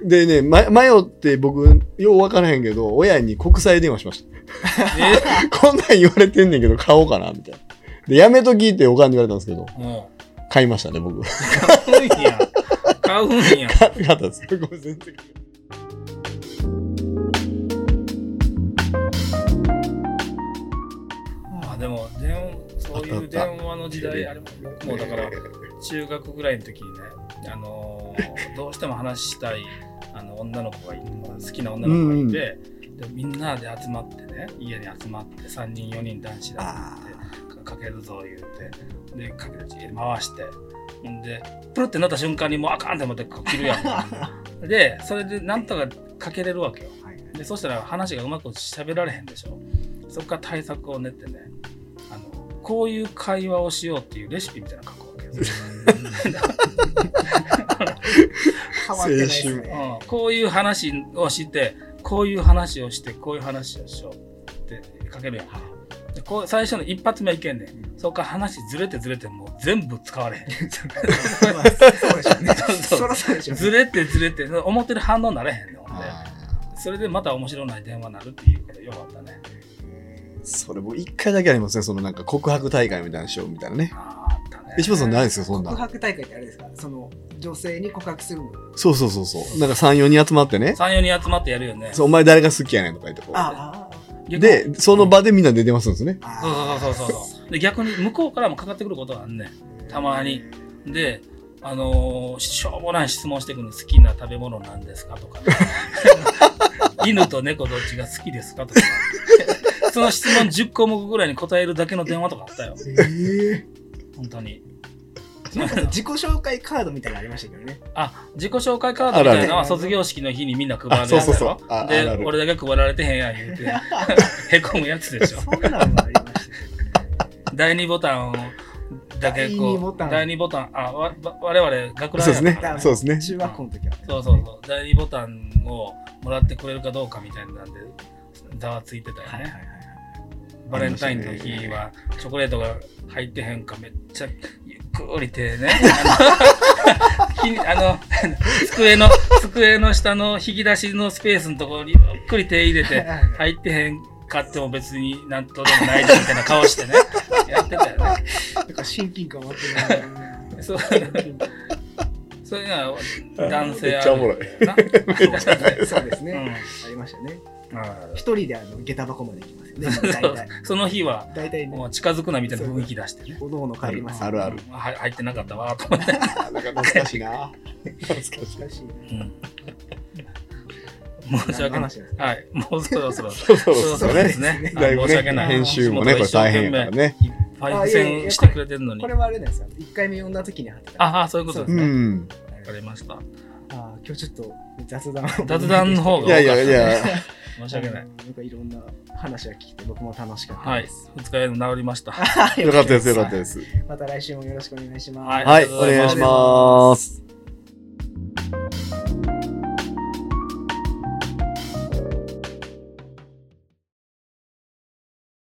でね、ま、迷って僕、よう分からへんけど、親に国際電話しました。え？こんなん言われてんねんけど、買おうかな、みたいな。で、やめときっておかんに言われたんですけど、うん。買いましたね、僕。買うんや。買うったんで。ごめん、全然。まあでも、電そういう電話の時代、あれ僕もだから、中学ぐらいの時にね、あのー どうしても話したいあの女の子がいて、好きな女の子がいて、でみんなで集まってね、家に集まって、3人、4人男子で集まって、かかけるぞ言うて、で、かける家に回して、ほんで、プルってなった瞬間にもうあかんって思って切るやん。で、それでなんとかかけれるわけよ。はいでそしたら話がうまく喋られへんでしょそこから対策を練ってねあのこういう会話をしようっていうレシピみたいなの書くわけよ、変わってないです青ね。うん、こういう話をしてこういう話をしてこういう話をしようって書けるやんでこう最初の一発目いけんねんそこから話ずれてずれてもう全部使われへんまあ そうでしょうね。そうそらそうでしょうね。ずれてずれて思ってる反応なれへんねんほんでそれでまた面白ない電話になるっていうことよかったねそれもう一回だけありますね、そのなんか告白大会みたいなのしようみたいなね。あったね石破さんないですよ、そんな告ん。白大会ってあれですか？その女性に告白するの。そうそうそうそう。なんか3、4人集まってね。34人集まってやるよねそうお前誰が好きやねんとか言ってこう。あ逆で、その場でみんなで出ますんですね。あ。そうそうそうそう。で逆に向こうからもかかってくることがあんねん。たまに。であのーしょうもない質問してくるの好きな食べ物なんですかとか、ね、犬と猫どっちが好きですかとか。その質問10項目ぐらいに答えるだけの電話とかあったよ。え本当に。えなんか自己紹介カードみたいなのありましたけどね。あ自己紹介カードみたいなのは卒業式の日にみんな配るやつあそうそうそう。やろで俺だけ配られてへんやん言うて。へこむやつでしょ。そんなのもありましたね。第2ボタンをだけこ第二ボタン。う第2ボタン。あわわ我々学ランやから。そうですね。中学校の時は。そうそうそう。第2ボタンをもらってくれるかどうかみたいなんでざわついてたよね、はいはいはい。バレンタインの日はチョコレートが入ってへんかめっちゃゆっくり手ねあのひあの机の机の下の引き出しのスペースのところにゆっくり手入れて入ってへんかっても別になんとでもないじゃんみたいな顔してねやってたよね。なんか親近感湧ってない。そう。そういうのは男性めっちゃおもろい。なそうですね。うん。ありましたね。あ一人であの下駄箱まで行きますよね。大 そう体。その日は大体ねも、う近づくなみたいな雰囲気出してね。おのおの帰ります。あるある。うんは入ってなかったわと思って。あなんか懐かしいな。懐かしい。申し訳ない。はい。もうそろそろ。そうそうですね。だいぶね申し訳、ない。編集もね、これ大変やからね。いっぱい付箋してくれてるのにこ。れはあれなんですよ。一回目読んだ時に貼ってた。ああ、そういうことですうね。わん。かりました。ああ今日ちょっと雑談を雑談の方がいやいやいや、申し訳ない。なんかいろんな話が聞いて僕も楽しかったはいです。。二日酔いの治りました。よかったです、よかったです。また来週もよろしくお願いします。はいはい、お願いします。